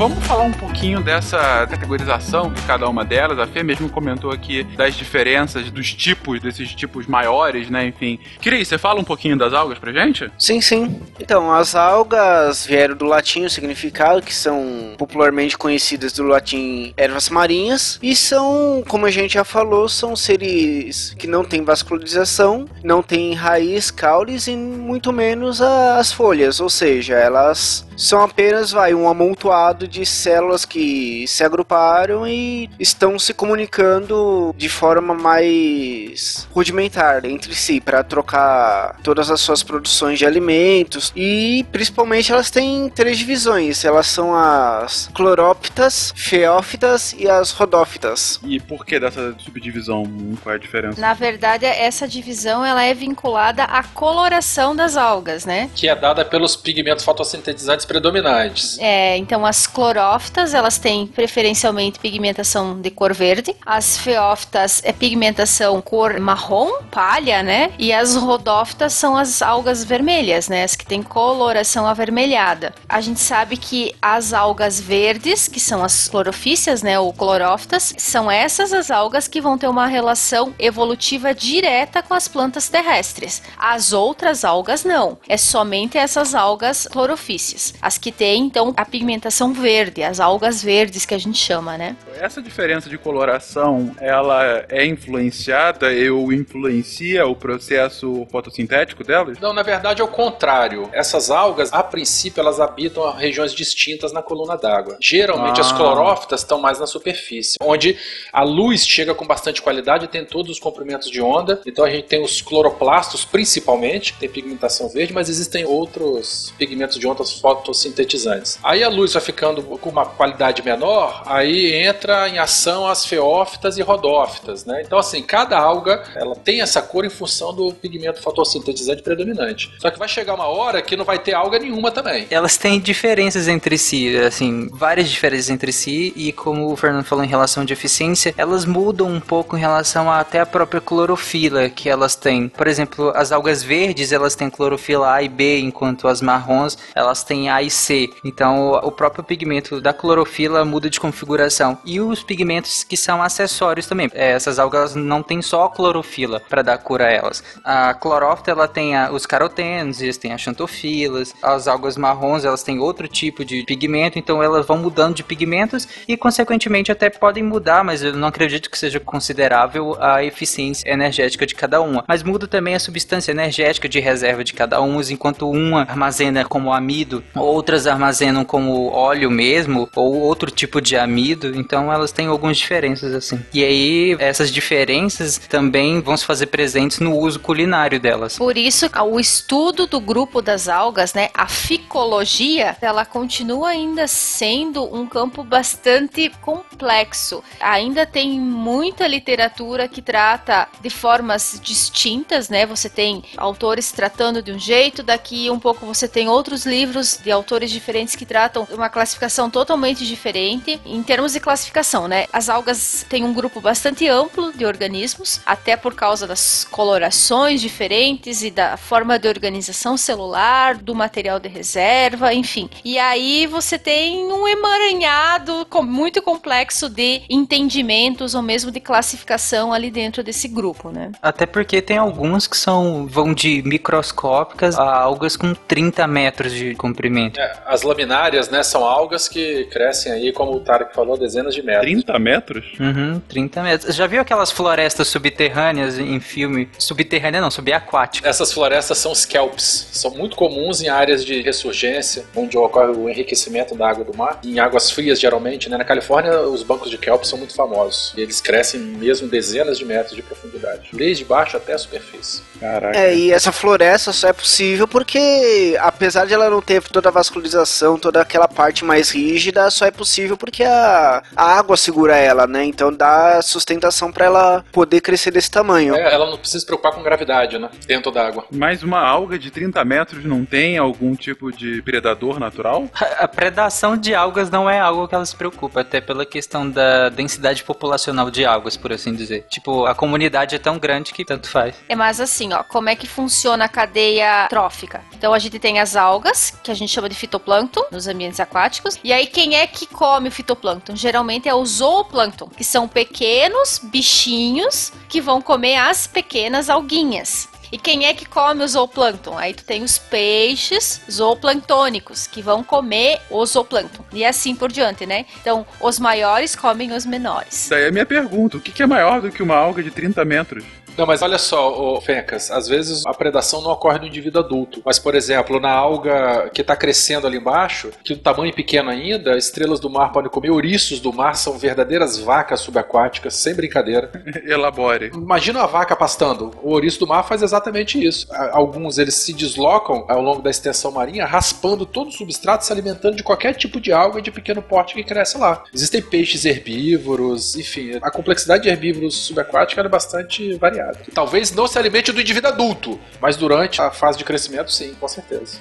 Vamos falar um pouquinho dessa categorização de cada uma delas. A Fê mesmo comentou aqui das diferenças dos tipos, desses tipos maiores, né? Enfim. Cris, você fala um pouquinho das algas pra gente? Sim, sim. Então, as algas vieram do latim o significado, que são popularmente conhecidas do latim ervas marinhas, e são, como a gente já falou, são seres que não têm vascularização, não têm raiz, caules e muito menos as folhas, ou seja, elas são apenas vai um amontoado de células que se agruparam e estão se comunicando de forma mais rudimentar entre si para trocar todas as suas produções de alimentos e principalmente elas têm três divisões. Elas são as cloróptas, feófitas e as rodófitas. E por que dessa subdivisão? Qual é a diferença? Na verdade, essa divisão ela é vinculada à coloração das algas, né? Que é dada pelos pigmentos fotossintetizantes predominantes. É, então as clorófitas, elas têm preferencialmente pigmentação de cor verde. As feófitas é pigmentação cor marrom, palha, né? E as rodófitas são as algas vermelhas, né? As que têm coloração avermelhada. A gente sabe que as algas verdes, que são as clorofícias, né, ou clorófitas, são essas as algas que vão ter uma relação evolutiva direta com as plantas terrestres. As outras algas não. É somente essas algas clorofícias. As que têm, então, a pigmentação verde, as algas verdes que a gente chama, né? Essa diferença de coloração, ela é influenciada ou influencia o processo fotossintético delas? Não, na verdade é o contrário. Essas algas, a princípio, elas habitam regiões distintas na coluna d'água. Geralmente Ah. as clorófitas estão mais na superfície, onde a luz chega com bastante qualidade e tem todos os comprimentos de onda. Então a gente tem os cloroplastos, principalmente, que tem pigmentação verde, mas existem outros pigmentos de ondas fotossintetizantes. Aí a luz vai ficando com uma qualidade menor, aí entra em ação as feófitas e rodófitas, né? Então assim, cada alga, ela tem essa cor em função do pigmento fotossintetizante predominante. Só que vai chegar uma hora que não vai ter alga nenhuma também. Elas têm diferenças entre si, assim, várias diferenças entre si, e como o Fernando falou em relação de eficiência, elas mudam um pouco em relação a, até a própria clorofila que elas têm. Por exemplo, as algas verdes, elas têm clorofila A e B, enquanto as marrons, elas têm A e C. Então, o próprio pigmento da clorofila muda de configuração. E os pigmentos que são acessórios também. É, essas algas não têm só clorofila para dar cor a elas. A clorófita, ela tem a- os carotenos, eles têm as xantofilas. As algas marrons, elas têm outro tipo de pigmento, então elas vão mudando de pigmentos e, consequentemente, até podem mudar, mas eu não acredito que seja considerável a eficiência energética de cada uma. Mas muda também a substância energética de reserva de cada uma, enquanto uma armazena como amido, outras armazenam como óleo mesmo, ou outro tipo de amido, então elas têm algumas diferenças assim. E aí, essas diferenças também vão se fazer presentes no uso culinário delas. Por isso, o estudo do grupo das algas, né, a ficologia, ela continua ainda sendo um campo bastante complexo. Ainda tem muita literatura que trata de formas distintas, né? Você tem autores tratando de um jeito, daqui um pouco você tem outros livros de autores diferentes que tratam uma classificação totalmente diferente em termos de classificação, né? As algas têm um grupo bastante amplo de organismos, até por causa das colorações diferentes e da forma de organização celular, do material de reserva, enfim. E aí você tem um emaranhado muito complexo de entendimentos ou mesmo de classificação ali dentro desse grupo, né? Até porque tem alguns que são vão de microscópicas a algas com 30 metros de comprimento. É, as laminárias, né, são algas que crescem aí, como o Tarek falou, dezenas de metros. 30 metros? Uhum, 30 metros. Já viu aquelas florestas subterrâneas em filme? Subterrânea não, subaquática. Essas florestas são scalps, são muito comuns em áreas de ressurgência, onde ocorre o enriquecimento da água do mar. Em águas frias, geralmente, né? Na Califórnia, os bancos de kelp são muito famosos. E eles crescem mesmo dezenas de metros de profundidade, desde baixo até a superfície. Caraca. É, e essa floresta só é possível porque, apesar de ela não ter toda a vascularização, toda aquela parte mais rígida, só é possível porque a, a água segura ela, né? Então dá sustentação pra ela poder crescer desse tamanho. É, ela não precisa se preocupar com gravidade, né? Dentro da água. Mas uma alga de 30 metros não tem algum tipo de predador natural? A predação de algas não é algo que ela se preocupa, até pela questão da densidade populacional de algas, por assim dizer. Tipo, a comunidade é tão grande que tanto faz. É mais assim, ó, como é que funciona a cadeia trófica? Então a gente tem as algas, que a gente chama de fitoplâncton, nos ambientes aquáticos. E aí quem é que come o fitoplâncton? Geralmente é o zooplâncton, que são pequenos bichinhos que vão comer as pequenas alguinhas. E quem é que come o zooplâncton? Aí tu tem os peixes zooplânctônicos, que vão comer o zooplâncton. E assim por diante, né? Então, os maiores comem os menores. Daí é a minha pergunta: o que é maior do que uma alga de 30 metros? Não, mas olha só, ô, Fencas, às vezes a predação não ocorre no indivíduo adulto. Mas, por exemplo, na alga que está crescendo ali embaixo, que o tamanho pequeno ainda, estrelas do mar podem comer, ouriços do mar são verdadeiras vacas subaquáticas, sem brincadeira. (laughs) Elabore. Imagina uma vaca pastando. O ouriço do mar faz exatamente isso. Alguns eles se deslocam ao longo da extensão marinha, raspando todo o substrato, se alimentando de qualquer tipo de alga de pequeno porte que cresce lá. Existem peixes herbívoros, enfim, a complexidade de herbívoros subaquáticos é bastante variada. Talvez não se alimente do indivíduo adulto, mas durante a fase de crescimento, sim, com certeza.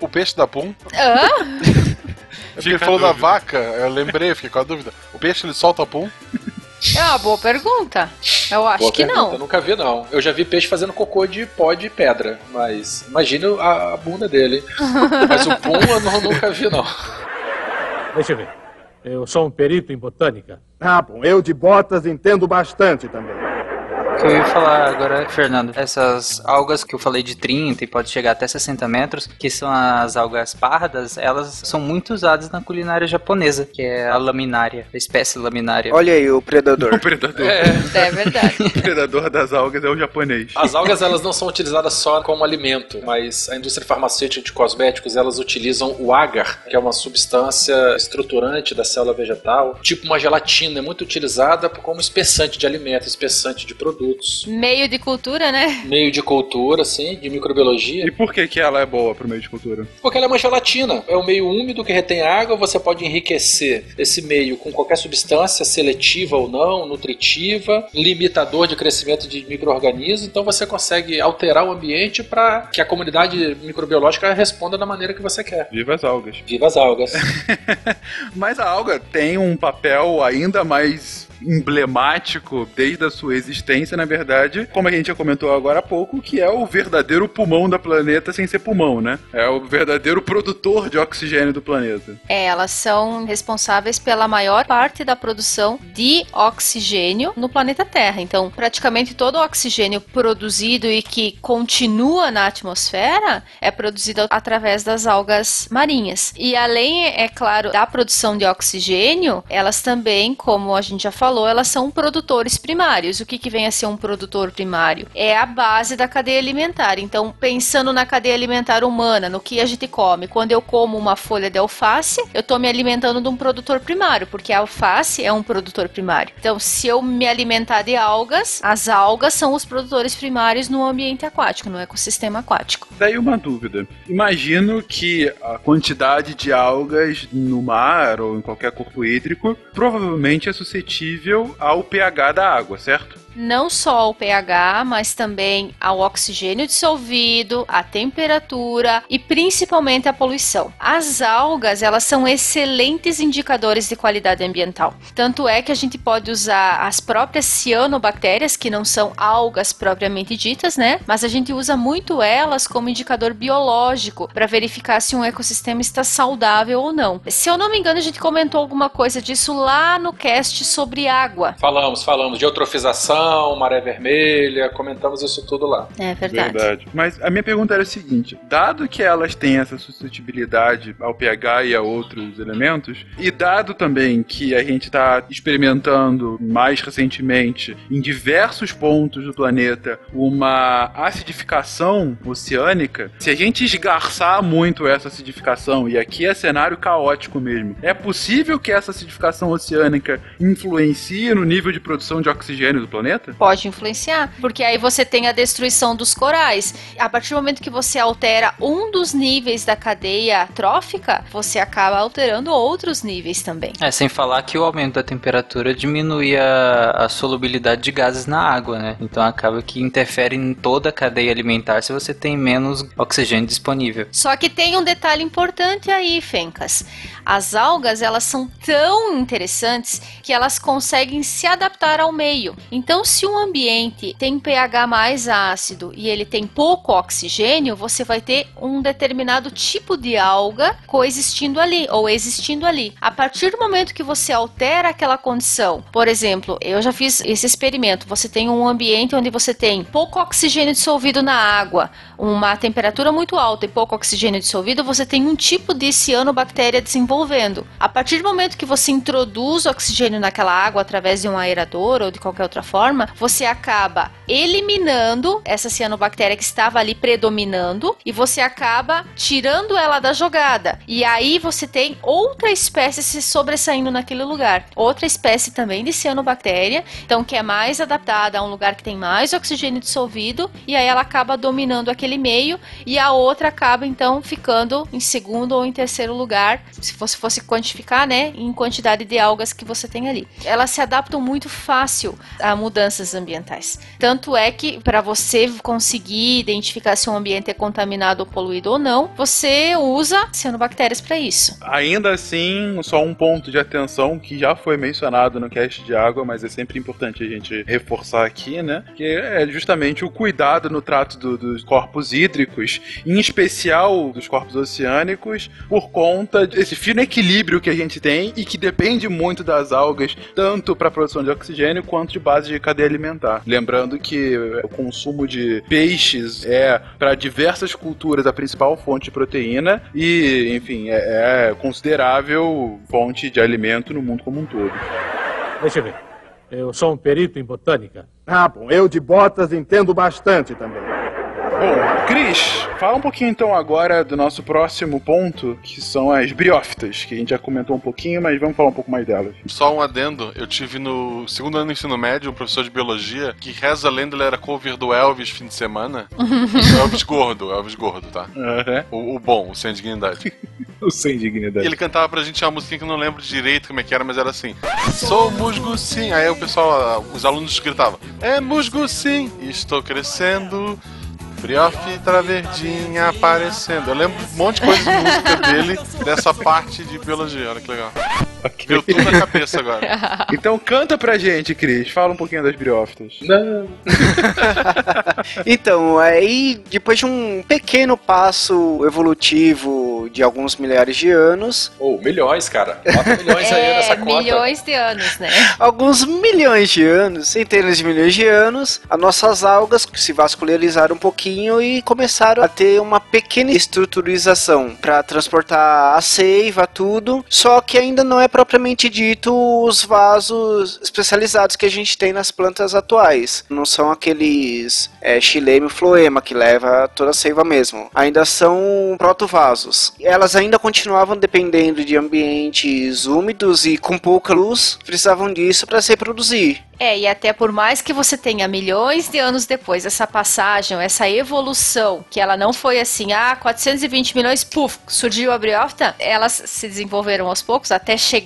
O peixe da Pum. Hã? Porque ele falou da vaca, eu lembrei, fiquei com a dúvida. O peixe ele solta pum? É uma boa pergunta. Eu acho Boa que pergunta, não. Eu nunca vi, não. Eu já vi peixe fazendo cocô de pó de pedra, mas imagina a, a bunda dele. (laughs) mas o pum eu não- nunca vi, não. Deixa eu ver. Eu sou um perito em botânica. Ah, bom, eu de botas entendo bastante também. O que eu ia falar agora, Fernando, essas algas que eu falei de 30 e pode chegar até 60 metros, que são as algas pardas, elas são muito usadas na culinária japonesa, que é a laminária, a espécie laminária. Olha aí o predador. (laughs) O predador. É verdade. (laughs) O predador das algas é o japonês. As algas elas não são utilizadas só como alimento, mas a indústria farmacêutica de cosméticos elas utilizam o agar, que é uma substância estruturante da célula vegetal, tipo uma gelatina, é muito utilizada como espessante de alimentos, espessante de produtos, Meio de cultura, né? meio de cultura, assim, de microbiologia. E por que, que ela é boa pro meio de cultura? Porque ela é uma gelatina. É um meio úmido que retém água. Você pode enriquecer esse meio com qualquer substância, seletiva ou não, nutritiva, limitador de crescimento de micro-organismos. Então você consegue alterar o ambiente para que a comunidade microbiológica responda da maneira que você quer. Viva as algas. Viva as algas. (laughs) Mas a alga tem um papel ainda mais emblemático desde a sua existência, na verdade, como a gente já comentou agora há pouco, que é o verdadeiro pulmão do planeta sem ser pulmão, né? É o verdadeiro produtor de oxigênio do planeta. É, elas são responsáveis pela maior parte da produção de oxigênio no planeta Terra. Então, praticamente todo o oxigênio produzido e que continua na atmosfera é produzido através das algas marinhas. E além, é claro, da produção de oxigênio, elas também, como a gente já falou, elas são produtores primários. O que, que vem a ser um produtor primário? É a base da cadeia alimentar. Então, pensando na cadeia alimentar humana, no que a gente come, quando eu como uma folha de alface, eu estou me alimentando de um produtor primário, porque a alface é um produtor primário. Então, se eu me alimentar de algas, as algas são os produtores primários no ambiente aquático, no ecossistema aquático. Daí uma dúvida. Imagino que a quantidade de algas no mar ou em qualquer corpo hídrico provavelmente é suscetível ao pH da água, certo? Não só ao pH, mas também ao oxigênio dissolvido, à temperatura e principalmente à poluição. As algas, elas são excelentes indicadores de qualidade ambiental. Tanto é que a gente pode usar as próprias cianobactérias, que não são algas propriamente ditas, né? Mas a gente usa muito elas como indicador biológico para verificar se um ecossistema está saudável ou não. Se eu não me engano, a gente comentou alguma coisa disso lá no cast sobre água. falamos, falamos de eutrofização, maré vermelha, comentamos isso tudo lá. É verdade. Verdade. Mas a minha pergunta era a seguinte: dado que elas têm essa suscetibilidade ao pH e a outros elementos, e dado também que a gente está experimentando mais recentemente em diversos pontos do planeta uma acidificação oceânica, se a gente esgarçar muito essa acidificação, e aqui é cenário caótico mesmo, é possível que essa acidificação oceânica influencie no nível de produção de oxigênio do planeta? Pode influenciar, porque aí você tem a destruição dos corais. A partir do momento que você altera um dos níveis da cadeia trófica, você acaba alterando outros níveis também. É, sem falar que o aumento da temperatura diminui a, a solubilidade de gases na água, né? Então acaba que interfere em toda a cadeia alimentar se você tem menos oxigênio disponível. Só que tem um detalhe importante aí, Fencas. As algas, elas são tão interessantes que elas conseguem se adaptar ao meio. Então, se um ambiente tem pH mais ácido e ele tem pouco oxigênio, você vai ter um determinado tipo de alga coexistindo ali ou existindo ali. A partir do momento que você altera aquela condição, por exemplo, eu já fiz esse experimento. Você tem um ambiente onde você tem pouco oxigênio dissolvido na água, uma temperatura muito alta e pouco oxigênio dissolvido, você tem um tipo de cianobactéria desenvolvendo. A partir do momento que você introduz oxigênio naquela água através de um aerador ou de qualquer outra forma, forma, você acaba eliminando essa cianobactéria que estava ali predominando e você acaba tirando ela da jogada. E aí você tem outra espécie se sobressaindo naquele lugar. Outra espécie também de cianobactéria, então que é mais adaptada a um lugar que tem mais oxigênio dissolvido e aí ela acaba dominando aquele meio e a outra acaba então ficando em segundo ou em terceiro lugar, se fosse quantificar, né, em quantidade de algas que você tem ali. Elas se adaptam muito fácil a mudanças ambientais. Tanto é que para você conseguir identificar se um ambiente é contaminado ou poluído ou não, você usa cianobactérias para isso. Ainda assim, só um ponto de atenção que já foi mencionado no cast de água, mas é sempre importante a gente reforçar aqui, né? Que é justamente o cuidado no trato do, dos corpos hídricos, em especial dos corpos oceânicos, por conta desse fino equilíbrio que a gente tem e que depende muito das algas, tanto para a produção de oxigênio quanto de base de cadeia alimentar. Lembrando que o consumo de peixes é para diversas culturas a principal fonte de proteína e, enfim, é, é considerável fonte de alimento no mundo como um todo. Deixa eu ver. Eu sou um perito em botânica. Ah, bom, eu de botas entendo bastante também. Bom, Cris, fala um pouquinho então agora do nosso próximo ponto, que são as briófitas, que a gente já comentou um pouquinho, mas vamos falar um pouco mais delas. Só um adendo, eu tive no segundo ano do ensino médio um professor de biologia que reza a lenda ele era cover do Elvis fim de semana. (laughs) o Elvis gordo, o Elvis gordo, tá? Uhum. O, o bom, o sem dignidade. (laughs) o sem dignidade. E ele cantava pra gente uma música que eu não lembro direito como é que era, mas era assim: Sou musgo sim. Aí o pessoal, os alunos gritavam: É musgo sim, estou crescendo. Briofita verdinha aparecendo. Eu lembro um monte de coisa de música dele dessa parte de biologia. Olha que legal. Okay. Deu tudo na cabeça agora. (laughs) Então canta pra gente, Cris. Fala um pouquinho das briófitas. Não. (laughs) então, aí depois de um pequeno passo evolutivo de alguns milhares de anos. Ou oh, milhões, cara. Bota milhões (laughs) é, aí nessa conta. milhões de anos, né? Alguns milhões de anos, centenas de milhões de anos, as nossas algas se vascularizaram um pouquinho e começaram a ter uma pequena estruturização para transportar a seiva, tudo. Só que ainda não é propriamente dito os vasos especializados que a gente tem nas plantas atuais. Não são aqueles é, xileme floema que leva toda a seiva mesmo. Ainda são protovasos. Elas ainda continuavam dependendo de ambientes úmidos e com pouca luz, precisavam disso para se reproduzir. É, e até por mais que você tenha milhões de anos depois essa passagem, essa evolução, que ela não foi assim, ah, 420 milhões, puf, surgiu a briófita, elas se desenvolveram aos poucos até chegar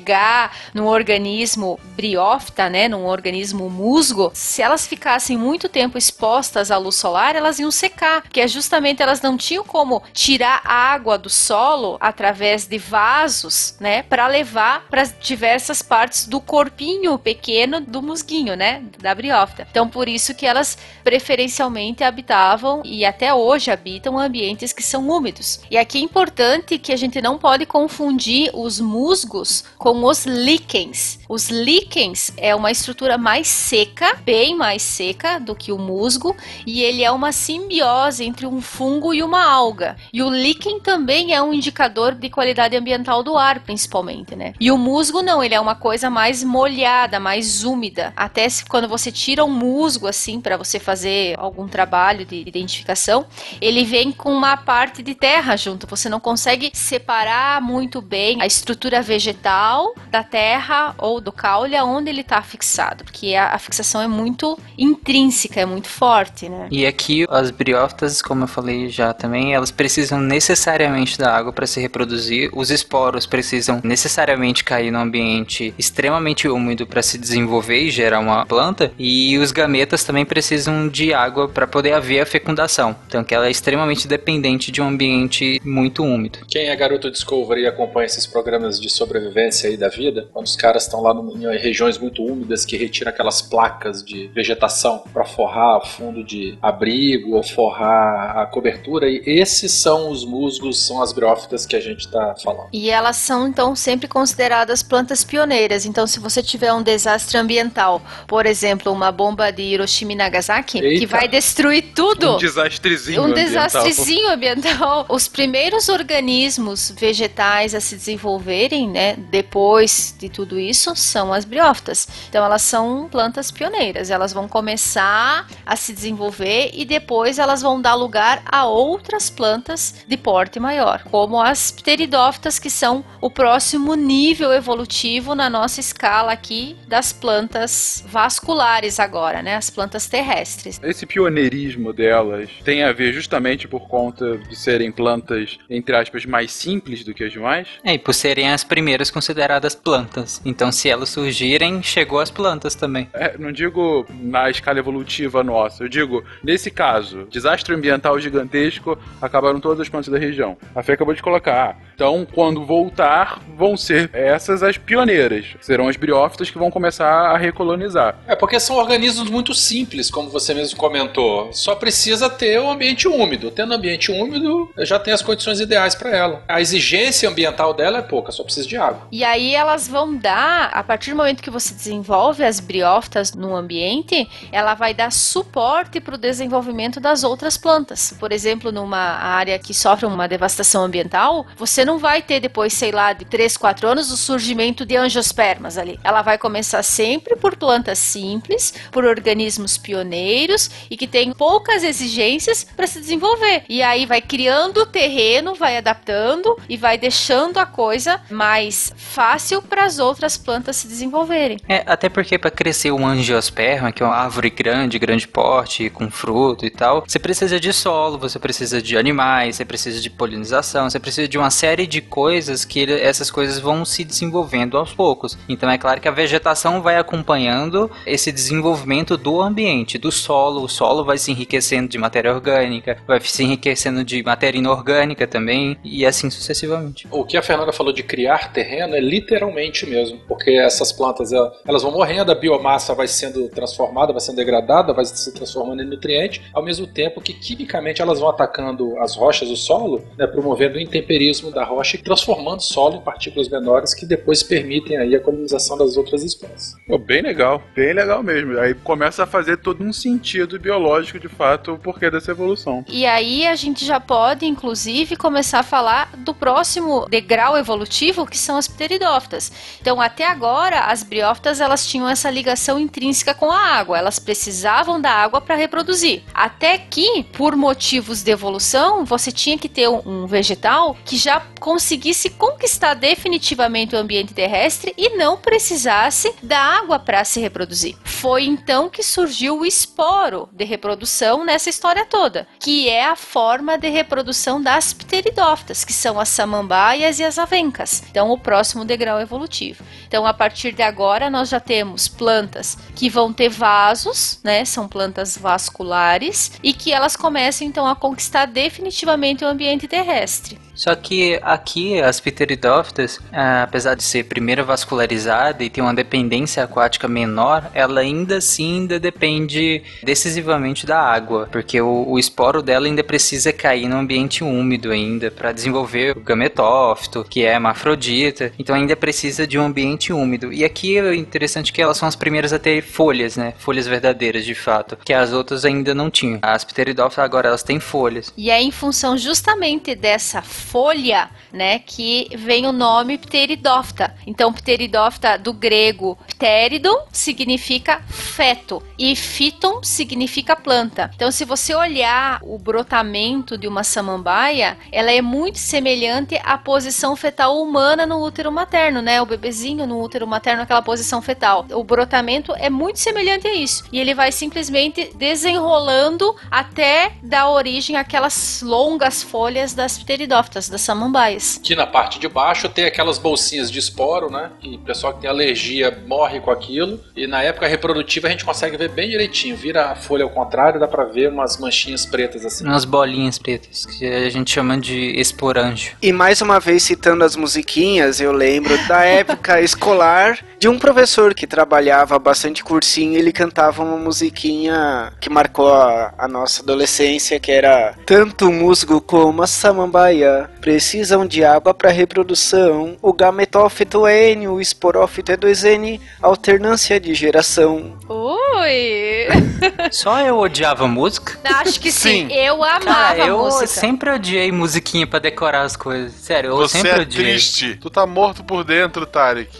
num organismo briófita, né, num organismo musgo. Se elas ficassem muito tempo expostas à luz solar, elas iam secar, que é justamente elas não tinham como tirar água do solo através de vasos, né, para levar para diversas partes do corpinho pequeno do musguinho né, da briófita. Então, por isso que elas preferencialmente habitavam e até hoje habitam ambientes que são úmidos. E aqui é importante que a gente não pode confundir os musgos com os líquens. Os líquens é uma estrutura mais seca, bem mais seca do que o musgo, e ele é uma simbiose entre um fungo e uma alga. E o líquen também é um indicador de qualidade ambiental do ar, principalmente, né? E o musgo não, ele é uma coisa mais molhada, mais úmida até se, quando você tira um musgo assim para você fazer algum trabalho de identificação, ele vem com uma parte de terra junto. Você não consegue separar muito bem a estrutura vegetal da terra ou do caule onde ele está fixado, porque a, a, fixação é muito intrínseca, é muito forte, né? E aqui as briófitas, como eu falei já também, elas precisam necessariamente da água para se reproduzir. Os esporos precisam necessariamente cair no ambiente extremamente úmido para se desenvolver e gerar uma planta e os gametas também precisam de água para poder haver a fecundação. Então que ela é extremamente dependente de um ambiente muito úmido. Quem é garoto Discovery e acompanha esses programas de sobrevivência aí da vida, quando os caras estão lá no, em regiões muito úmidas que retiram aquelas placas de vegetação para forrar o fundo de abrigo ou forrar a cobertura, e esses são os musgos, são as briófitas que a gente está falando. E elas são, então, sempre consideradas plantas pioneiras. Então, se você tiver um desastre ambiental, por exemplo, uma bomba de Hiroshima e Nagasaki, que Eita. vai destruir tudo. Um desastrezinho Um ambiental. desastrezinho ambiental. (laughs) Os primeiros organismos vegetais a se desenvolverem, né, depois de tudo isso, são as briófitas. Então elas são plantas pioneiras. Elas vão começar a se desenvolver e depois elas vão dar lugar a outras plantas de porte maior, como as pteridófitas, que são o próximo nível evolutivo na nossa escala aqui das plantas vasculares agora, né, as plantas terrestres. Esse pioneirismo delas tem a ver justamente por conta de serem plantas, entre aspas, mais simples do que as demais? É, e por serem as primeiras consideradas plantas. Então, se elas surgirem, chegou as plantas também. É, não digo na escala evolutiva nossa, eu digo, nesse caso, desastre ambiental gigantesco, acabaram todas as plantas da região. A Fê acabou de colocar, ah, então quando voltar, vão ser essas as pioneiras. Serão as briófitas que vão começar a recolonizar. É porque são organismos muito simples, como você mesmo comentou. Só precisa ter o ambiente úmido. Tendo ambiente úmido, já tem as condições ideais para ela. A exigência ambiental dela é pouca, só precisa de água. E aí elas vão dar, a partir do momento que você desenvolve as briófitas no ambiente, ela vai dar suporte para o desenvolvimento das outras plantas. Por exemplo, numa área que sofre uma devastação ambiental, você não vai ter depois, sei lá, de 3, 4 anos o surgimento de angiospermas ali. Ela vai começar sempre por plantas simples, por organismos pioneiros e que têm poucas exigências para se desenvolver. E aí vai criando o terreno, vai adaptando e vai deixando a coisa mais fácil para as outras plantas se desenvolverem. É, até porque para crescer um angiosperma, que é uma árvore grande, grande porte, com fruto e tal, você precisa de solo, você precisa de animais, você precisa de polinização, você precisa de uma série de coisas que ele- essas coisas vão se desenvolvendo aos poucos. Então é claro que a vegetação vai acompanhando esse desenvolvimento do ambiente, do solo. O solo vai se enriquecendo de matéria orgânica, vai se enriquecendo de matéria inorgânica também, e assim sucessivamente. O que a Fernanda falou de criar terreno é literalmente mesmo, porque essas plantas ela- elas vão morrendo, a biomassa vai sendo transformada, vai sendo degradada, vai se transformando em nutriente, ao mesmo tempo que quimicamente elas vão atacando as rochas, o solo, né, promovendo o intemperismo da rocha e transformando o solo em partículas menores que depois permitem aí a colonização das outras espécies. Pô, bem legal, bem legal mesmo. Aí começa a fazer todo um sentido biológico, de fato, o porquê dessa evolução. E aí a gente já pode, inclusive, começar a falar do próximo degrau evolutivo, que são as pteridófitas. Então, até agora, as briófitas elas tinham essa ligação intrínseca com a água. Elas precisavam da água para reproduzir. Até que, por motivos de evolução, você tinha que ter um vegetal que já conseguisse conquistar definitivamente o ambiente terrestre e não precisasse da água para se reproduzir. Foi então que surgiu o esporo de reprodução nessa história toda, que é a forma de reprodução das pteridófitas, que são as samambaias e as avencas. Então, o próximo degrau evolutivo. Então, a partir de agora, nós já temos plantas que vão ter vasos, né? São plantas vasculares e que elas começam então a conquistar definitivamente o ambiente terrestre. Só que aqui as pteridófitas, ah, apesar de ser primeiro vascularizada e ter uma dependência aquática menor, ela ainda assim ainda depende decisivamente da água, porque o, o esporo dela ainda precisa cair no ambiente úmido ainda para desenvolver o gametófito, que é hermafrodita, então ainda precisa de um ambiente úmido. E aqui é interessante que elas são as primeiras a ter folhas, né? Folhas verdadeiras de fato, que as outras ainda não tinham. As pteridófitas agora elas têm folhas. E é em função justamente dessa folha, né, que vem o nome pteridófita. Então, pteridófita do grego pteridon significa feto e phyton significa planta. Então, se você olhar o brotamento de uma samambaia, ela é muito semelhante à posição fetal humana no útero materno, né? O bebezinho no útero materno, aquela posição fetal. O brotamento é muito semelhante a isso. E ele vai simplesmente desenrolando até dar origem àquelas longas folhas das pteridófitas, das samambaias. Aqui na parte de baixo tem aquelas bolsinhas de esporo, né? Que o pessoal que tem alergia morre com aquilo. E na época reprodutiva a gente consegue ver bem direitinho. Vira a folha ao contrário, dá pra ver umas manchinhas pretas assim. Umas bolinhas pretas, que a gente chama de esporângio. E mais uma vez citando as musiquinhas, eu lembro da época (laughs) escolar de um professor que trabalhava bastante cursinho, ele cantava uma musiquinha que marcou a, a nossa adolescência, que era tanto o musgo como a samambaia planta precisam de água para reprodução. O gametófito é N, o esporófito é 2N, alternância de geração. Ui! (laughs) Só eu odiava música? Acho que sim. Sim. Eu amava Cara, eu música. sempre odiei musiquinha pra decorar as coisas. Sério, eu Você sempre é odiei. triste. Tu tá morto por dentro, Tarek.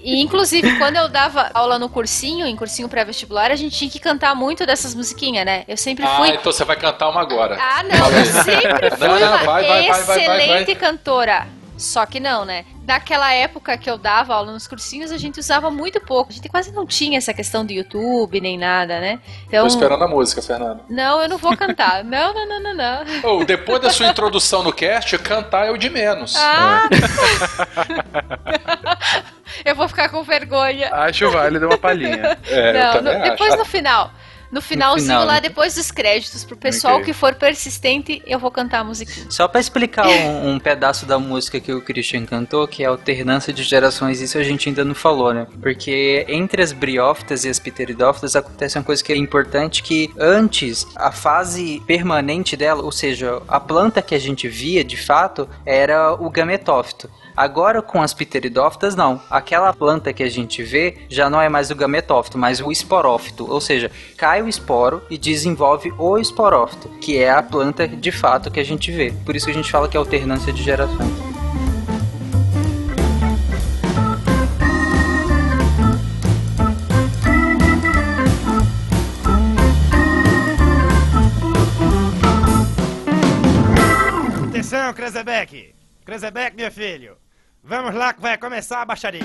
E inclusive, quando eu dava aula no cursinho, em cursinho pré-vestibular, a gente tinha que cantar muito dessas musiquinhas, né? Eu sempre Ah, fui. então você vai cantar uma agora. Ah, não, eu sempre fui Não, não, vai, vai, vai, vai, excelente vai. cantora. Só que não, né? Naquela época que eu dava aula nos cursinhos, a gente usava muito pouco. A gente quase não tinha essa questão do YouTube nem nada, né? Então. Tô esperando a música, Fernando. Não, eu não vou cantar. (laughs) não, não, não, não, não. Oh, depois da sua introdução no cast, cantar é o de menos. Ah! (laughs) eu vou ficar com vergonha. Acho válido uma palhinha. É, eu não, também no- acho. depois no final. No finalzinho final, lá, né? depois dos créditos, pro pessoal Ok. que for persistente, eu vou cantar a musiquinha. Só pra explicar (laughs) um, um pedaço da música que o Christian cantou, que é a alternância de gerações, isso a gente ainda não falou, né? Porque entre as briófitas e as pteridófitas acontece uma coisa que é importante, que antes a fase permanente dela, ou seja, a planta que a gente via de fato, era o gametófito. Agora com as pteridófitas não. Aquela planta que a gente vê já não é mais o gametófito, mas o esporófito. Ou seja, cai o esporo e desenvolve o esporófito, que é a planta de fato que a gente vê. Por isso que a gente fala que é alternância de gerações. Atenção, Krezebeck! Krezebeck, meu filho! Vamos lá que vai começar a baixaria.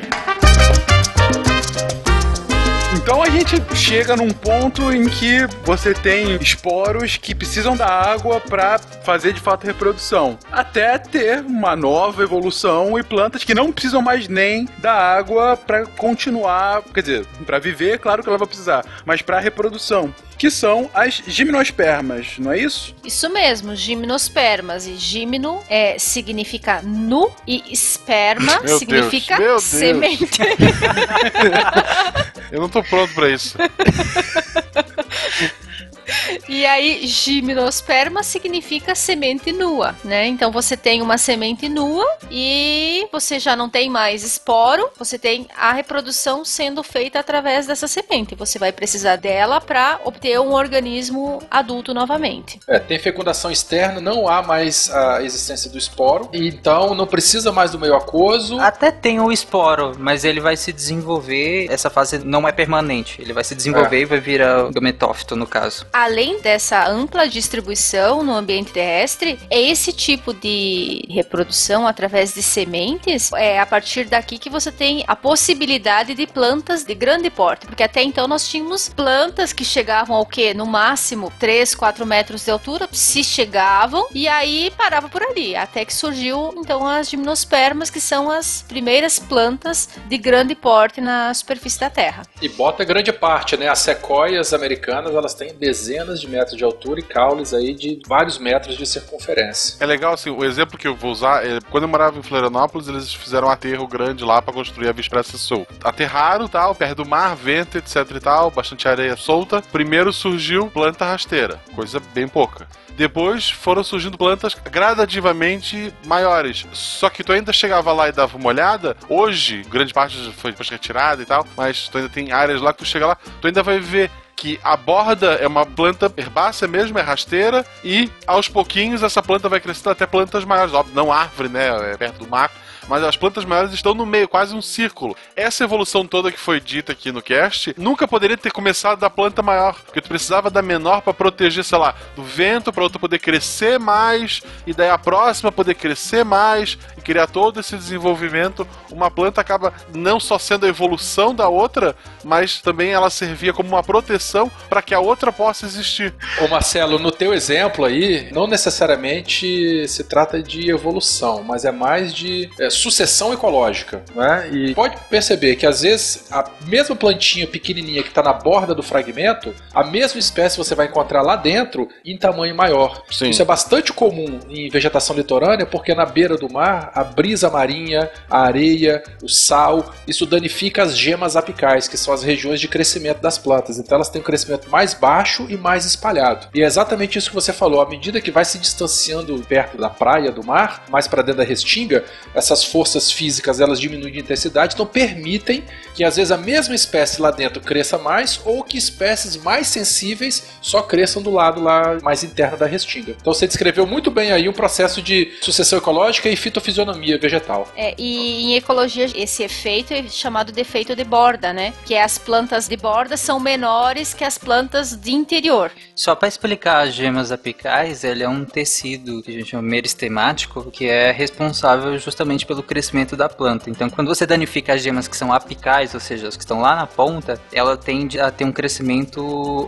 Então a gente chega num ponto em que você tem esporos que precisam da água para fazer de fato reprodução, até ter uma nova evolução e plantas que não precisam mais nem da água para continuar, quer dizer, para viver, claro que ela vai precisar, mas para reprodução, que são as gimnospermas, não é isso? Isso mesmo, gimnospermas. E gimno é, significa nu e esperma Meu significa Deus, semente. (laughs) Eu não tô pronto pra isso. (laughs) (laughs) E aí, gimnosperma significa semente nua, né? Então você tem uma semente nua e você já não tem mais esporo, você tem a reprodução sendo feita através dessa semente. Você vai precisar dela para obter um organismo adulto novamente. É, tem fecundação externa, não há mais a existência do esporo, e então não precisa mais do meio aquoso. Até tem o esporo, mas ele vai se desenvolver, essa fase não é permanente. Ele vai se desenvolver e vai virar gametófito, no caso. Além dessa ampla distribuição no ambiente terrestre, é esse tipo de reprodução através de sementes, é a partir daqui que você tem a possibilidade de plantas de grande porte, porque até então nós tínhamos plantas que chegavam ao que? No máximo 3, 4 metros de altura, se chegavam, e aí parava por ali, até que surgiu então as gimnospermas, que são as primeiras plantas de grande porte na superfície da Terra. E bota grande parte, né? As sequoias americanas, elas têm dezenas de metros de altura e caules aí de vários metros de circunferência. É legal, assim, o exemplo que eu vou usar é quando eu morava em Florianópolis, eles fizeram um aterro grande lá pra construir a Via Sul. Aterraram, tal, perto do mar, vento, etc e tal, bastante areia solta. Primeiro surgiu planta rasteira, coisa bem pouca. Depois foram surgindo plantas gradativamente maiores. Só que tu ainda chegava lá e dava uma olhada. Hoje, grande parte foi depois retirada e tal, mas tu ainda tem áreas lá que tu chega lá, tu ainda vai ver que a borda é uma planta herbácea mesmo, é rasteira, e aos pouquinhos essa planta vai crescendo até plantas maiores. Óbvio, não árvore, né? É perto do mar. Mas as plantas maiores estão no meio, quase um círculo. Essa evolução toda que foi dita aqui no cast nunca poderia ter começado da planta maior, porque tu precisava da menor para proteger, sei lá, do vento, para outra poder crescer mais, e daí a próxima poder crescer mais e criar todo esse desenvolvimento. Uma planta acaba não só sendo a evolução da outra, mas também ela servia como uma proteção para que a outra possa existir. Ô Marcelo, no teu exemplo aí, não necessariamente se trata de evolução, mas é mais de é, sucessão ecológica. Né? E pode perceber que às vezes a mesma plantinha pequenininha que está na borda do fragmento, a mesma espécie você vai encontrar lá dentro em tamanho maior. Sim. Isso é bastante comum em vegetação litorânea porque na beira do mar, a brisa marinha, a areia, o sal, isso danifica as gemas apicais, que são as regiões de crescimento das plantas. Então elas têm um crescimento mais baixo e mais espalhado. E é exatamente isso que você falou. À medida que vai se distanciando perto da praia, do mar, mais para dentro da restinga, essas forças físicas elas diminuem de intensidade, então permitem que às vezes a mesma espécie lá dentro cresça mais ou que espécies mais sensíveis só cresçam do lado lá mais interno da restinga. Então você descreveu muito bem aí um processo de sucessão ecológica e fitofisionomia vegetal. É, e em ecologia, esse efeito é chamado de efeito de borda, né? Que é as plantas de borda são menores que as plantas de interior. Só para explicar as gemas apicais, ele é um tecido que a gente chama meristemático, que é responsável justamente pelo crescimento da planta. Então, quando você danifica as gemas que são apicais, ou seja, as que estão lá na ponta, ela tende a ter um crescimento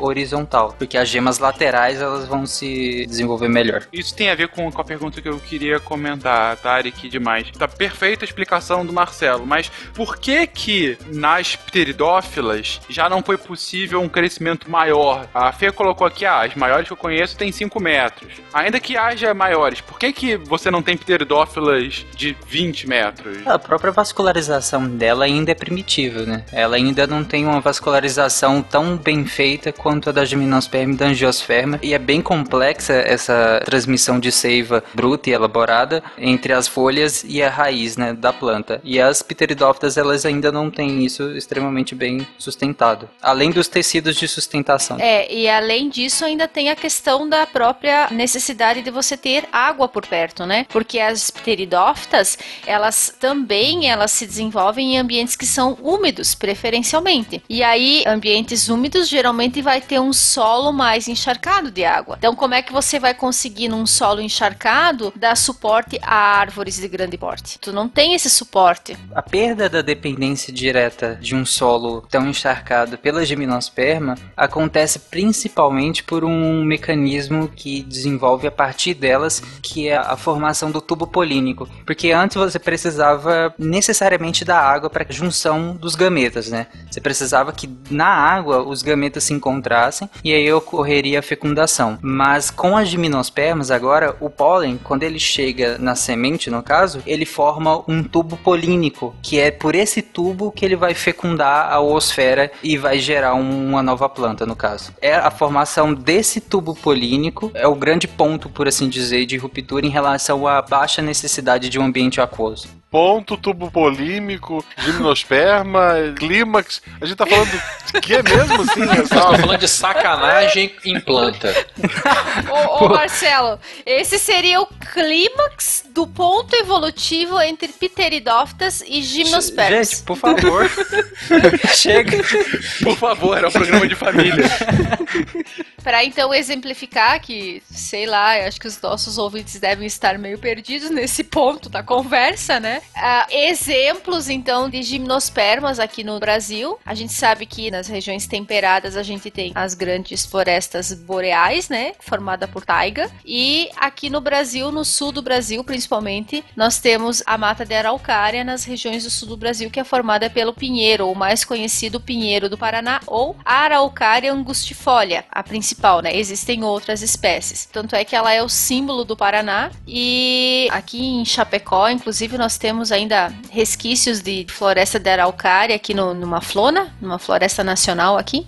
horizontal, porque as gemas laterais elas vão se desenvolver melhor. Isso tem a ver com, a pergunta que eu queria comentar, Tarek, demais. Tá perfeita a explicação do Marcelo, mas por que que nas pteridófilas já não foi possível um crescimento maior? A Fê colocou aqui, ah, as maiores que eu conheço têm 5 metros. Ainda que haja maiores, por que que você não tem pteridófilas de 20 metros? A própria vascularização dela ainda é primitiva, né? Ela ainda não tem uma vascularização tão bem feita quanto a da gimnosperma e da angiosperma, e é bem complexa essa transmissão de seiva bruta e elaborada entre as folhas e a raiz, né, da planta. E as pteridófitas, elas ainda não têm isso extremamente bem sustentado, além dos tecidos de sustentação. É, e além disso, ainda tem a questão da própria necessidade de você ter água por perto, né? Porque as pteridófitas, elas também elas se desenvolvem em ambientes que são úmidos, preferencialmente. E aí, ambientes úmidos geralmente vai ter um solo mais encharcado de água. Então, como é que você vai conseguir num solo encharcado dar suporte a árvores de grande porte? Tu não tem esse suporte. A perda da dependência direta de um solo tão encharcado pela gimnosperma acontece principalmente por um mecanismo que desenvolve a partir delas, que é a formação do tubo polínico. Porque antes você precisava necessariamente da água para junção dos gametas, né? Você precisava que na água os gametas se encontrassem e aí ocorreria a fecundação. Mas com as gimnospermas agora, o pólen, quando ele chega na semente, no caso, ele forma um tubo polínico, que é por esse tubo que ele vai fecundar a oosfera e vai gerar uma nova planta, no caso. É a formação desse tubo polínico é o grande ponto, por assim dizer, de ruptura em relação à baixa necessidade de um ambiente aquoso. Ponto, tubo polímico, gimnosperma, (laughs) clímax. A gente tá falando de que mesmo, assim? (laughs) Nós estamos falando de sacanagem em planta. (laughs) Ô, ô, Marcelo, esse seria o clímax do ponto evolutivo entre pteridófitas e gimnospermas. Gente, por favor. Chega. Por favor, era um programa de família. Para então exemplificar que, sei lá, eu acho que os nossos ouvintes devem estar meio perdidos nesse ponto da conversa, né? Ah, exemplos então de gimnospermas aqui no Brasil. A gente sabe que nas regiões temperadas a gente tem as grandes florestas boreais, né? Formada por taiga. E aqui no Brasil, no sul do Brasil principalmente, nós temos a mata de araucária nas regiões do sul do Brasil, que é formada pelo pinheiro, ou mais conhecido pinheiro do Paraná, ou araucária angustifolia, a principal, né? Existem outras espécies. Tanto é que ela é o símbolo do Paraná. E aqui em Chapecó, inclusive, nós temos ainda resquícios de floresta de araucária aqui no, numa flona, numa floresta nacional aqui.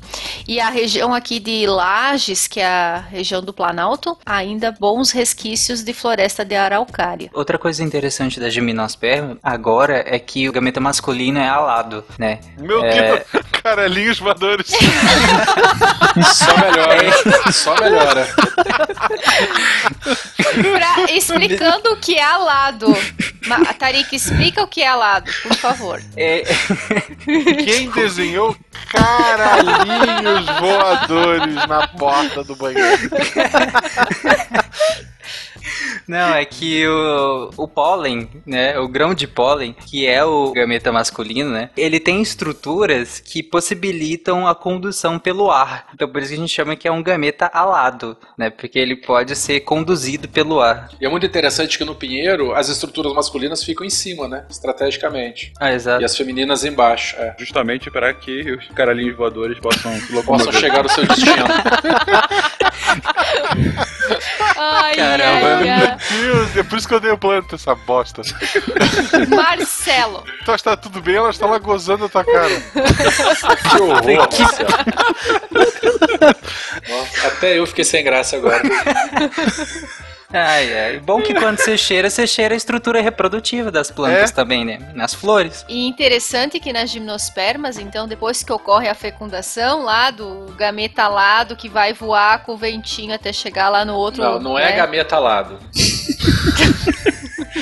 E a região aqui de Lages, que é a região do Planalto, ainda bons resquícios de floresta de araucária. Outra coisa interessante da gimnosperma agora é que o gameta masculino é alado, né? Meu É, Deus, (laughs) caralhinhos voadores. (laughs) Só melhora, hein? Só melhora. Pra- explicando o que é alado. Ma- Tarik, explica o que é alado, por favor. é, (laughs) Quem desenhou caralhinhos voadores na porta do banheiro? (laughs) Não, é que o, o pólen, né, o grão de pólen, que é o gameta masculino, né, ele tem estruturas que possibilitam a condução pelo ar. Então por isso que a gente chama que é um gameta alado, né, porque ele pode ser conduzido pelo ar. E é muito interessante que no pinheiro as estruturas masculinas ficam em cima, né? Estrategicamente. Ah, exato. E as femininas embaixo. É. Justamente para que os caralhinhos voadores possam Possam chegar ao seu destino. (laughs) Ai, Caramba. ai, ai. Meu Deus, é por isso que eu dei o plano essa bosta. Marcelo. Então está tudo bem, ela está lá gozando a tua cara. que horror, Marcelo. Nossa, até eu fiquei sem graça agora. (laughs) Ai, ai. Bom que quando você cheira, você cheira a estrutura reprodutiva das plantas É? também, né? Nas flores. E interessante que nas gimnospermas, então, depois que ocorre a fecundação lá do gameta alado que vai voar com o ventinho até chegar lá no outro. Não, não é né? gameta alado. (laughs)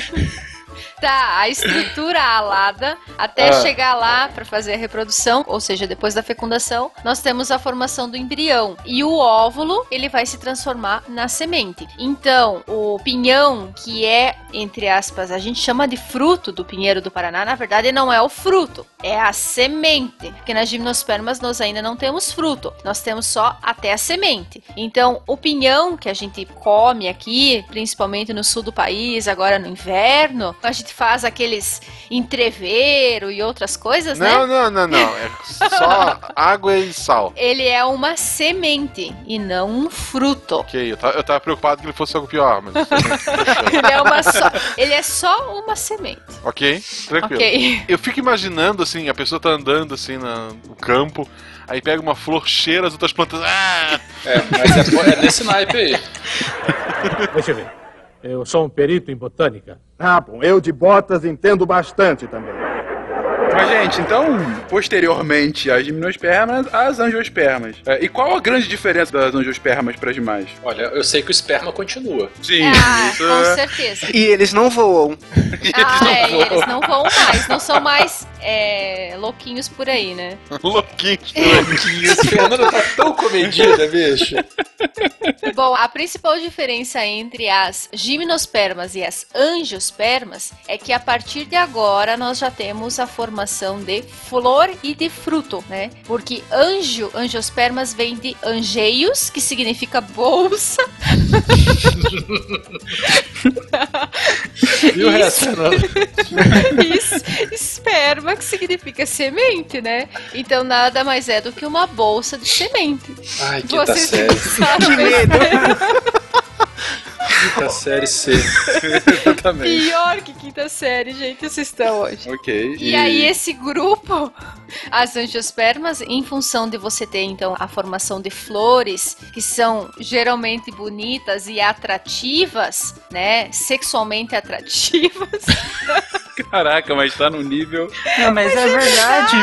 Tá, a estrutura alada até Ah. chegar lá para fazer a reprodução, ou seja, depois da fecundação, nós temos a formação do embrião. E o óvulo, ele vai se transformar na semente. Então, o pinhão, que é, entre aspas, a gente chama de fruto do pinheiro do Paraná, na verdade não é o fruto, é a semente. Porque nas gimnospermas nós ainda não temos fruto, nós temos só até a semente. Então, o pinhão que a gente come aqui, principalmente no sul do país, agora no inverno, a gente faz aqueles entreveiro e outras coisas, Não, né? não, não, não. É só água e sal. (laughs) Ele é uma semente e não um fruto. Ok, eu tava, eu tava preocupado que ele fosse algo pior, mas. (laughs) Ele é, uma só, ele é só uma semente. ok, tranquilo. Ok. Eu fico imaginando assim, a pessoa tá andando assim no campo, aí pega uma flor, cheira as outras plantas. Ah! É, mas é, é nesse naipe aí. Deixa eu ver. Eu sou um perito em botânica. Ah, bom, eu de botas entendo bastante também. Mas, gente, então, posteriormente às gimnospermas, as angiospermas. É, e qual a grande diferença das angiospermas para as demais? Olha, eu sei que o esperma continua. Sim, Ah, isso com é... certeza. E eles não voam. (laughs) Ah, é, e eles não vão mais, não são mais é, louquinhos por aí, né? (laughs) Louquinhos. A Fernanda tá tão comedida, bicho. Bom, a principal diferença entre as gimnospermas e as angiospermas é que a partir de agora nós já temos a formação de flor e de fruto, né? Porque anjo, angiospermas vem de angeios, que significa bolsa, E o resto, Fernanda? e esperma, que significa semente, né? Então nada mais é do que uma bolsa de semente. Ai, quinta Vocês série. sabem. (laughs) Quinta série C. (laughs) Exatamente. Pior que quinta série, gente, vocês estão hoje. Ok. E aí esse grupo, as angiospermas, em função de você ter então a formação de flores que são geralmente bonitas e atrativas, né, sexualmente atrativas. (laughs) Caraca, mas tá num nível. Não, mas é verdade.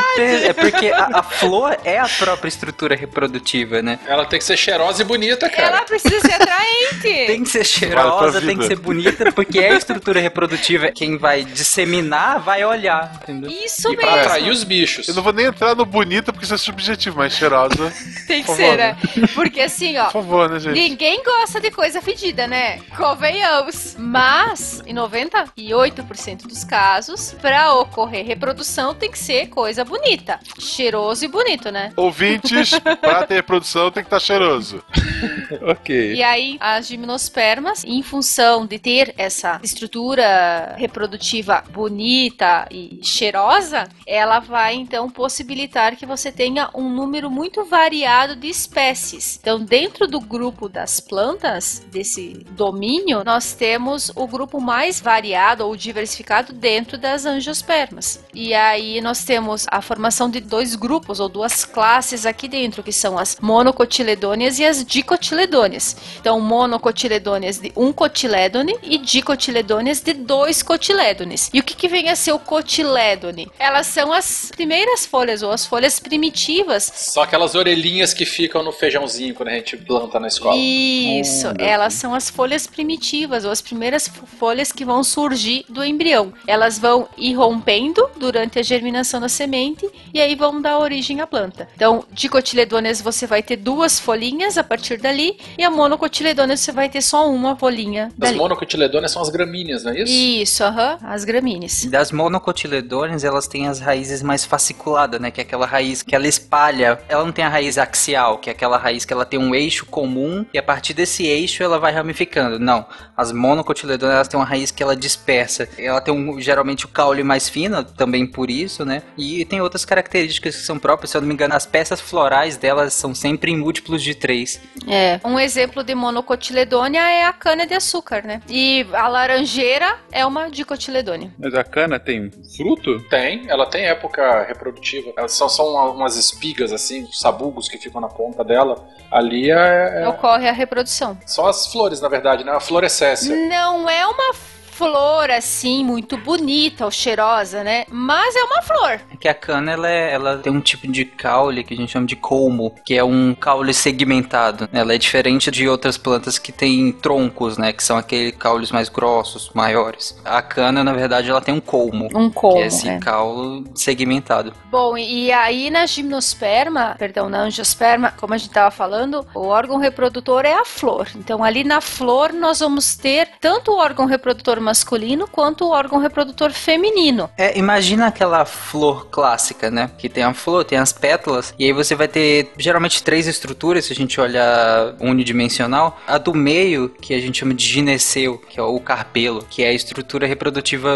É porque a, a flor é a própria estrutura reprodutiva, né? Ela tem que ser cheirosa e bonita, cara. Ela precisa ser atraente. Tem que ser cheirosa, tem que ser bonita, porque é a estrutura reprodutiva. Quem vai disseminar vai olhar, entendeu? Isso E pra mesmo. atrair os bichos. Eu não vou nem entrar no bonita porque isso é subjetivo, mas cheirosa. (laughs) Tem que ser, favor, né? Porque assim, ó, Por favor, né, gente? Ninguém gosta de coisa fedida, né? Convenhamos. Mas, em 98% dos casos, pra ocorrer reprodução tem que ser coisa bonita. Cheiroso e bonito, né? Ouvintes, pra ter reprodução tem que estar cheiroso. (laughs) Ok. E aí, as gimnospermas, em função de ter essa estrutura reprodutiva bonita e cheirosa, ela vai então possibilitar que você tenha um número muito variado de espécies. Então, dentro do grupo das plantas, desse domínio, nós temos o grupo mais variado ou diversificado dentro das angiospermas. E aí nós temos a formação de dois grupos ou duas classes aqui dentro, que são as monocotiledôneas e as dicotiledôneas. Então, monocotiledôneas de um cotilédone e dicotiledôneas de dois cotilédones. E o que, que vem a ser o cotilédone? Elas são as primeiras folhas ou as folhas primitivas Só aquelas orelhinhas que ficam no feijãozinho quando a gente planta na escola. Isso, elas são as folhas primitivas, ou as primeiras folhas que vão surgir do embrião. Elas vão ir rompendo durante a germinação da semente e aí vão dar origem à planta. Então, dicotiledôneas você vai ter duas folhinhas a partir dali, e a monocotiledôneas você vai ter só uma folhinha As dali. monocotiledôneas são as gramíneas, não é isso? Isso, aham, as gramíneas. Das monocotiledôneas, elas têm as raízes mais fasciculadas, né? Que é aquela raiz que ela espalha. Ela não tem a raiz axial, que é aquela raiz que ela tem um eixo comum e a partir desse eixo ela vai ramificando. Não. As monocotiledôneas, elas têm uma raiz que ela dispersa. Ela tem um, geralmente o caule mais fino, também por isso, né? E tem outras características que são próprias. Se eu não me engano, as peças florais delas são sempre em múltiplos de três. É. Um exemplo de monocotiledônia é a cana de açúcar, né? E a laranjeira é uma dicotiledônia. Mas a cana tem fruto? Tem, ela tem época reprodutiva. Elas são, são uma- umas espigas, assim, os sabugos que ficam na ponta dela. Ali é, é- Ocorre a reprodução. são as flores, na verdade, né? A florescência. Não é uma flor assim muito bonita ou cheirosa, né? Mas é uma flor. É que a cana, ela, é- ela tem um tipo de caule que a gente chama de colmo, que é um caule segmentado. Ela é diferente de outras plantas que têm troncos, né? Que são aqueles caules mais grossos, maiores. A cana, na verdade, ela tem um colmo. Um colmo, Que é esse é. caule segmentado. Bom, e aí na gimnosperma, perdão, na angiosperma, como a gente estava falando, o órgão reprodutor é a flor. Então ali na flor nós vamos ter tanto o órgão reprodutor masculino quanto o órgão reprodutor feminino. É, imagina aquela flor clássica, né? Que tem a flor, tem as pétalas, e aí você vai ter geralmente três estruturas, se a gente olhar unidimensional. A do meio, que a gente chama de gineceu, que é o carpelo, que é a estrutura reprodutiva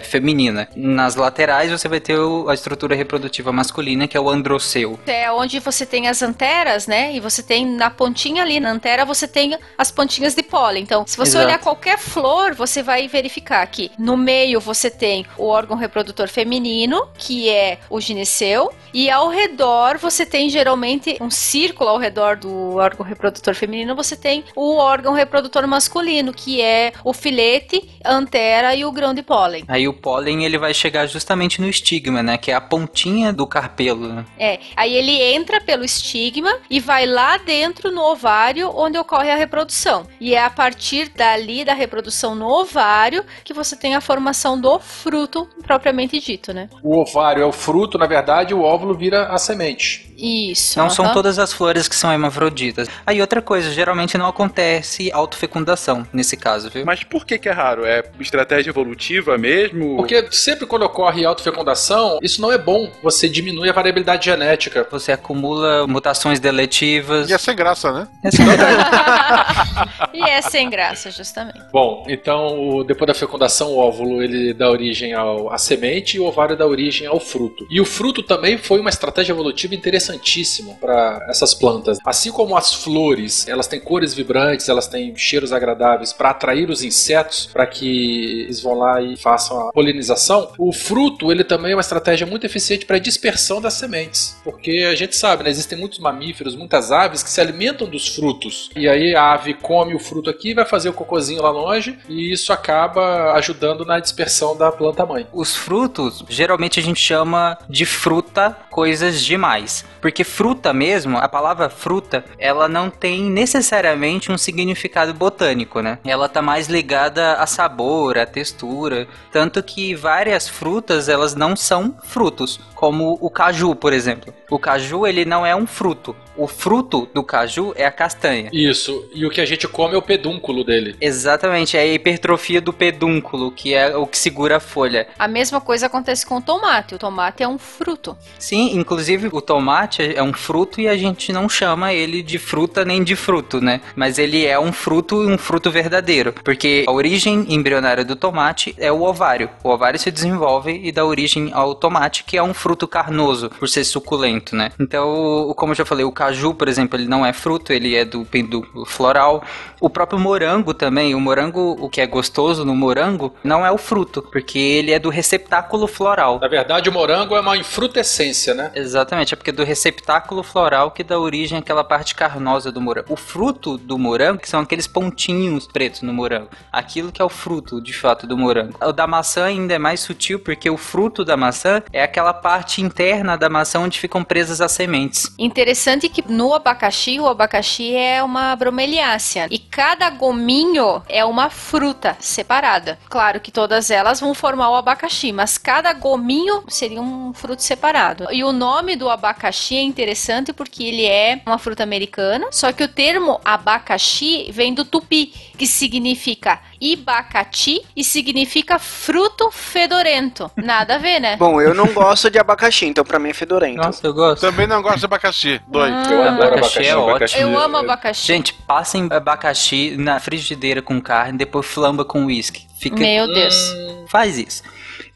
feminina. Nas laterais você vai ter a estrutura reprodutiva masculina, que é o androceu. É onde você tem as anteras, né? E você tem na pontinha ali, na antera, você tem as pontinhas de pólen. Então, se você Exato. olhar qualquer flor, você vai verificar que no meio você tem o órgão reprodutor feminino, que é o gineceu, e ao redor você tem geralmente um círculo ao redor do órgão reprodutor feminino, você tem o órgão reprodutor masculino, que é o filete, a antera e o grão de pólen. Aí o pólen ele vai chegar justamente no estigma, né? Que é a pontinha do carpelo. né? É, aí ele entra pelo estigma e vai lá dentro no ovário onde ocorre a reprodução. E é a partir dali da reprodução no ovário que você tem a formação do fruto propriamente dito, né? O ovário é o fruto, na verdade, o óvulo vira a semente. Isso. Não são aham. todas as flores que são hermafroditas. Aí outra coisa, geralmente não acontece autofecundação nesse caso, viu? Mas por que que é raro? É estratégia evolutiva mesmo? Porque sempre quando ocorre autofecundação, isso não é bom. Você diminui a variabilidade genética. Você acumula mutações deletivas. E é sem graça, né? (laughs) e é sem graça, justamente. Bom, então depois da fecundação, o óvulo ele dá origem ao, à semente e o ovário dá origem ao fruto. E o fruto também foi uma estratégia evolutiva interessantíssima para essas plantas. Assim como as flores, elas têm cores vibrantes, elas têm cheiros agradáveis para atrair os insetos, para que eles vão lá e façam a polinização. O fruto ele também é uma estratégia muito eficiente para a dispersão das sementes, porque a gente sabe, né, existem muitos mamíferos, muitas aves que se alimentam dos frutos. E aí a ave come o fruto aqui, vai fazer o cocôzinho lá longe e isso acaba ajudando na dispersão da planta mãe. Os frutos, geralmente a gente chama de fruta coisas demais. Porque fruta mesmo, a palavra fruta, ela não tem necessariamente um significado botânico, né? Ela tá mais ligada a sabor, a textura. Tanto que várias frutas, elas não são frutos. Como o caju, por exemplo. O caju, ele não é um fruto. O fruto do caju é a castanha. Isso, e o que a gente come é o pedúnculo dele. Exatamente, é a hipertrofia do pedúnculo, que é o que segura a folha. A mesma coisa acontece com o tomate. O tomate é um fruto. Sim, inclusive o tomate é um fruto e a gente não chama ele de fruta nem de fruto, né? Mas ele é um fruto e um fruto verdadeiro, porque a origem embrionária do tomate é o ovário. O ovário se desenvolve e dá origem ao tomate, que é um fruto carnoso, por ser suculento, né? Então, como eu já falei, o caju, por exemplo, ele não é fruto, ele é do pedúnculo floral. O próprio morango também, o morango, o que é gostoso no morango, não é o fruto, porque ele é do receptáculo floral. Na verdade, o morango é uma infrutescência, né? Exatamente, é porque é do receptáculo floral que dá origem àquela parte carnosa do morango. O fruto do morango, que são aqueles pontinhos pretos no morango. Aquilo que é o fruto, de fato, do morango. O da maçã ainda é mais sutil, porque o fruto da maçã é aquela parte interna da maçã onde ficam presas as sementes. Interessante que no abacaxi, o abacaxi é uma bromeliácea e cada gominho é uma fruta separada. Claro que todas elas vão formar o abacaxi, mas cada gominho seria um fruto separado. E o nome do abacaxi é interessante porque ele é uma fruta americana, só que o termo abacaxi vem do tupi, que significa ibacati e significa fruto fedorento. Nada a ver, né? Bom, eu não gosto de abacaxi, então pra mim é fedorento. Nossa, eu gosto. Também não gosto de abacaxi. Dói. Eu adoro Abacaxi é ótimo. Eu amo abacaxi. Gente, passem abacaxi na frigideira com carne, depois flamba com uísque. Fica... Meu Deus. Faz isso.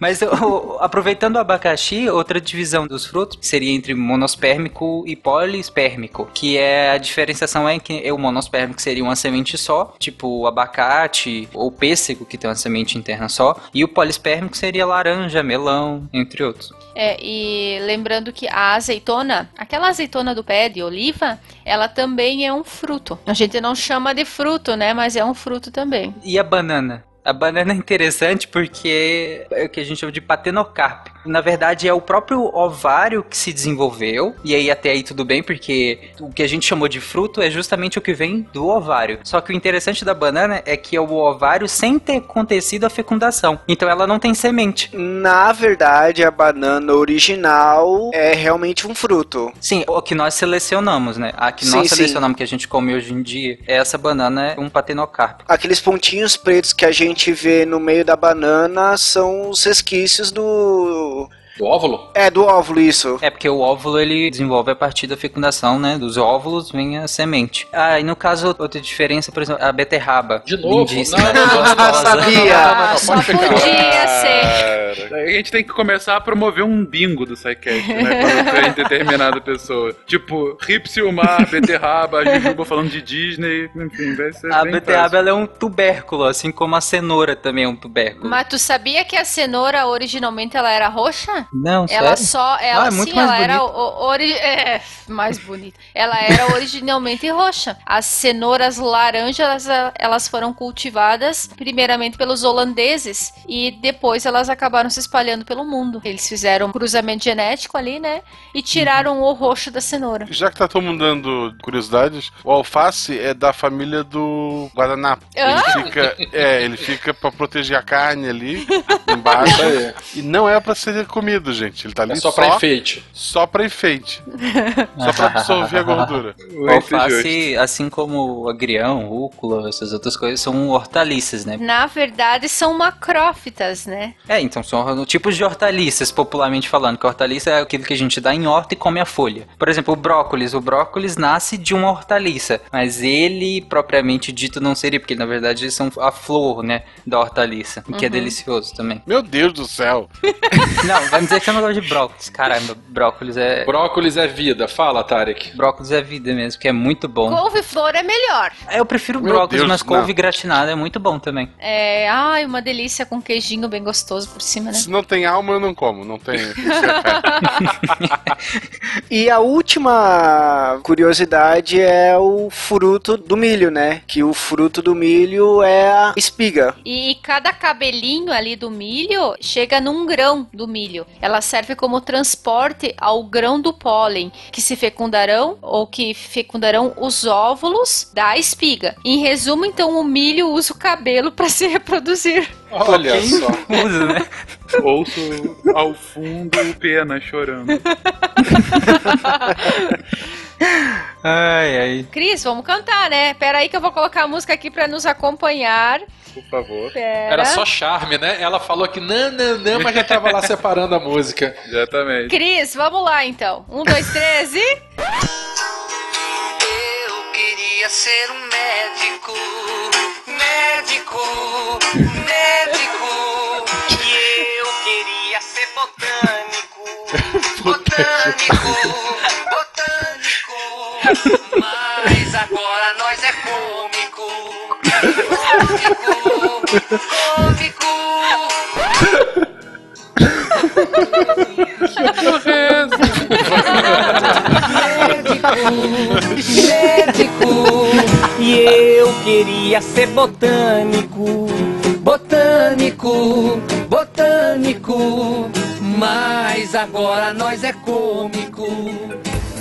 Mas o- aproveitando o abacaxi, outra divisão dos frutos seria entre monospérmico e poliespérmico, que é a diferenciação é que o monospérmico seria uma semente só, tipo o abacate ou pêssego que tem uma semente interna só, e o poliespérmico seria laranja, melão, entre outros. É, e lembrando que a azeitona, aquela azeitona do pé de oliva, ela também é um fruto. A gente não chama de fruto, né? Mas é um fruto também. E a banana? A banana é interessante porque é o que a gente chama de patenocarpio. Na verdade, é o próprio ovário que se desenvolveu, e aí até aí tudo bem, porque o que a gente chamou de fruto é justamente o que vem do ovário. Só que o interessante da banana é que é o ovário sem ter acontecido a fecundação. Então ela não tem semente. Na verdade, a banana original é realmente um fruto. Sim, o que nós selecionamos, né? A que Sim, nós sim. selecionamos que a gente come hoje em dia, essa banana é um patenocarpio. Aqueles pontinhos pretos que a gente vê no meio da banana são os resquícios do. Do óvulo? É, do óvulo, isso. É porque o óvulo ele desenvolve a partir da fecundação, né? Dos óvulos vem a semente. Ah, e no caso, outra diferença, por exemplo, a beterraba. De novo? Lindíssima, Não, não, não, não, não, gostosa. sabia. Ah, só podia ser. A gente tem que começar a promover um bingo do SciCast, né? Quando tem determinada pessoa. Tipo, Ripsilmar, Beterraba, a Jujuba falando de Disney, enfim, vai ser A bem beterraba ela é um tubérculo, assim como a cenoura também é um tubérculo. Mas tu sabia que a cenoura originalmente ela era roxa? Não, Ela sério? só, ela Ah, é muito sim, mais ela era ori- é, mais bonita. Ela era originalmente roxa. As cenouras laranjas, elas, elas foram cultivadas primeiramente pelos holandeses e depois elas acabaram se espalhando pelo mundo. Eles fizeram um cruzamento genético ali, né? E tiraram o roxo da cenoura. Já que tá todo mundo dando curiosidades, o alface é da família do guardanapo. Ah! Ele fica, é, ele fica pra proteger a carne ali (laughs) embaixo. E não é pra ser comido, gente. Ele tá ali É só pra enfeite. Só pra enfeite. Só pra absorver a (laughs) gordura. O alface, assim como o agrião, rúcula, essas outras coisas, são hortaliças, né? Na verdade, são macrófitas, né? É, então são tipos de hortaliças, popularmente falando, que hortaliça é aquilo que a gente dá em horta e come a folha. Por exemplo, o brócolis. O brócolis nasce de uma hortaliça, mas ele, propriamente dito, não seria, porque na verdade eles são a flor, né, da hortaliça, o que é Uhum. delicioso também. Meu Deus do céu. Não, vai me dizer que eu não gosto de brócolis. Caramba, brócolis é... Brócolis é vida. Fala, Tarek. Brócolis é vida mesmo, que é muito bom. Couve-flor é melhor. Eu prefiro Meu brócolis, Deus, mas couve não. gratinada é muito bom também. É, ai, uma delícia com queijinho bem gostoso por cima, né? Se não tem alma, eu não como. Não tem. (laughs) E a última curiosidade é o fruto do milho, né? Que o fruto do milho é a espiga. E cada cabelinho ali do milho chega num grão do milho. Ela serve como transporte ao grão do pólen, que se fecundarão ou que fecundarão os óvulos da espiga. Em resumo, então, o milho usa o cabelo para se reproduzir. Olha Quem só. usa, né? Ouço ao fundo o Pena chorando. (laughs) Ai, ai. Cris, vamos cantar, né? Pera aí que eu vou colocar a música aqui para nos acompanhar. Por favor. Pera. Era só charme, né? Ela falou que não, não, não, mas já tava lá (laughs) separando a música. Exatamente. Cris, vamos lá então. Um, dois, três e. Eu queria ser um médico, médico, médico. E eu queria ser botânico, (laughs) botânico, botânico. Mas agora nós é cômico, cômico, cômico. médico e eu queria ser botânico, botânico, botânico. Mas agora nós é cômico,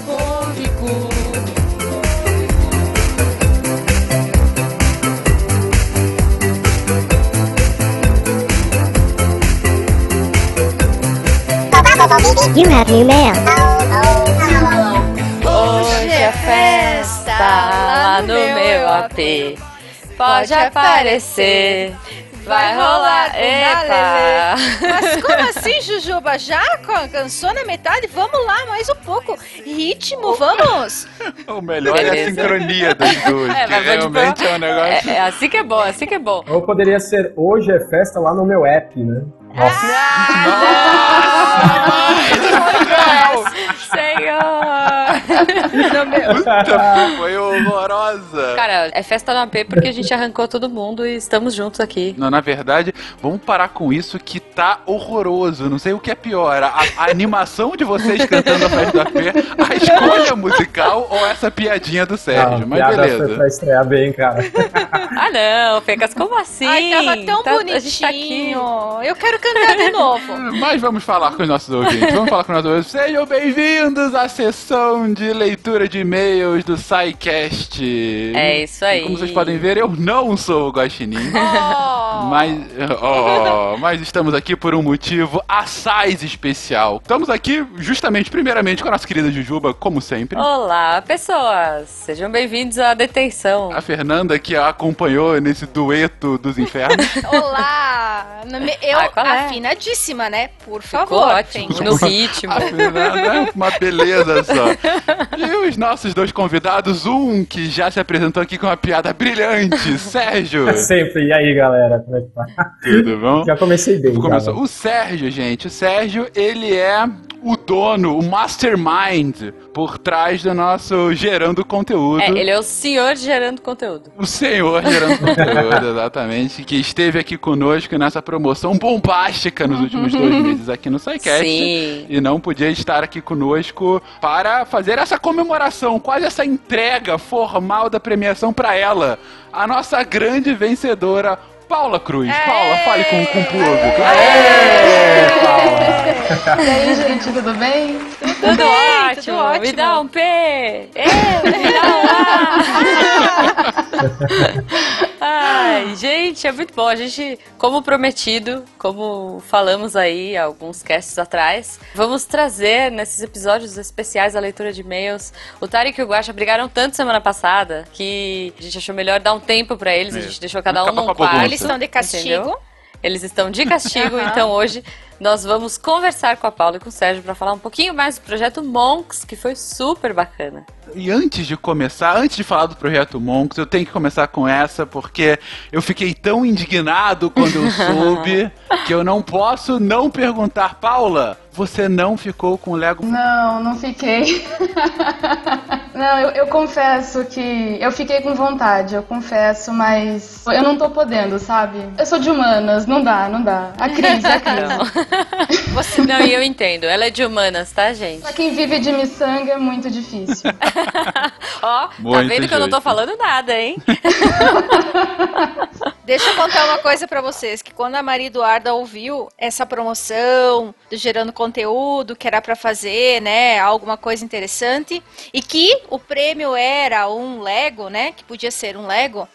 cômico, You have new mail. Hoje é festa lá no meu AP. Pode aparecer. Vai rolar, epa! (laughs) Mas como assim, Jujuba? Já com a canção na metade? Vamos lá, mais um pouco. Ritmo, vamos! (laughs) O melhor é a Beleza. sincronia duas, (laughs) É, que mas vou te realmente é um negócio... É, é assim que é bom, assim que é bom. Ou poderia ser hoje é festa lá no meu app, né? Nossa. (laughs) Senhor! No (laughs) meu- Puta, foi horrorosa. Cara, é festa no AP porque a gente arrancou todo mundo e estamos juntos aqui. Não, na verdade, vamos parar com isso que tá horroroso. Não sei o que é pior. A, a animação de vocês cantando a festa do AP, a escolha musical ou essa piadinha do Sérgio. Não, Mas piada foi beleza. pra estrear bem, cara. Ah, não, Fecas, como assim? Ai, tava tão Tá- a gente tá aqui. bonitinho. Eu quero cantar de novo. Mas vamos falar com os nossos ouvintes. Vamos falar com os nossos ouvintes. Sejam bem-vindos à sessão de leitura de e-mails do SciCast. É isso aí. E como vocês podem ver, eu não sou o Guaxinim. Oh. Mas, oh, mas estamos aqui por um motivo assaz especial. Estamos aqui justamente, primeiramente, com a nossa querida Jujuba, como sempre. Olá, pessoas! Sejam bem-vindos à detenção. A Fernanda, que a acompanhou nesse dueto dos infernos. (laughs) Olá! Eu, Ah, é? afinadíssima, né? Por Ficou favor. ótimo, Fenga. no ritmo. A Fernanda é uma beleza só. E os nossos dois convidados, um que já se apresentou aqui com uma piada brilhante, (laughs) Sérgio. Sempre. E aí, galera? Como é que tá? Tudo bom? Já comecei bem. Começou. O Sérgio, gente, o Sérgio, ele é o dono, o mastermind por trás do nosso gerando conteúdo. É, ele é o senhor gerando conteúdo. O senhor gerando (laughs) conteúdo, exatamente, que esteve aqui conosco nessa promoção bombástica nos últimos dois meses aqui no SciCast. Sim. E não podia estar aqui conosco para fazer essa comemoração, quase essa entrega formal da premiação para ela, a nossa grande vencedora, Paula Cruz. Paula, fale com, com o público. E aí, gente, tudo bem? Tudo bem, ótimo. tudo ótimo. Me dá um P. É, me dá um A. (laughs) Ai, gente, é muito bom. A gente, como prometido, como falamos aí alguns casts atrás, vamos trazer nesses episódios especiais a leitura de e-mails. O Tarek e o Guaxa brigaram tanto semana passada que a gente achou melhor dar um tempo pra eles. A Isso. gente deixou cada um Acaba num a quarto. Eles estão de castigo. Entendeu? Eles estão de castigo, (laughs) então hoje nós vamos conversar com a Paula e com o Sérgio para falar um pouquinho mais do projeto Monks, que foi super bacana. E antes de começar, antes de falar do projeto Monks, eu tenho que começar com essa, porque eu fiquei tão indignado quando eu (laughs) soube que eu não posso não perguntar, Paula, você não ficou com o Lego? Não, não fiquei. (laughs) não, eu, eu confesso que eu fiquei com vontade, eu confesso, mas eu não tô podendo, sabe? Eu sou de humanas, não dá, não dá. A crise, a crise. Você... Não, e eu entendo. Ela é de humanas, tá, gente? Pra quem vive de miçanga é muito difícil. (laughs) (laughs) Ó, tá vendo que eu não tô falando nada, hein? (laughs) Deixa eu contar uma coisa pra vocês, que quando a Maria Eduarda ouviu essa promoção do Gerando Conteúdo, que era pra fazer, né, alguma coisa interessante, e que o prêmio era um Lego, né, que podia ser um Lego,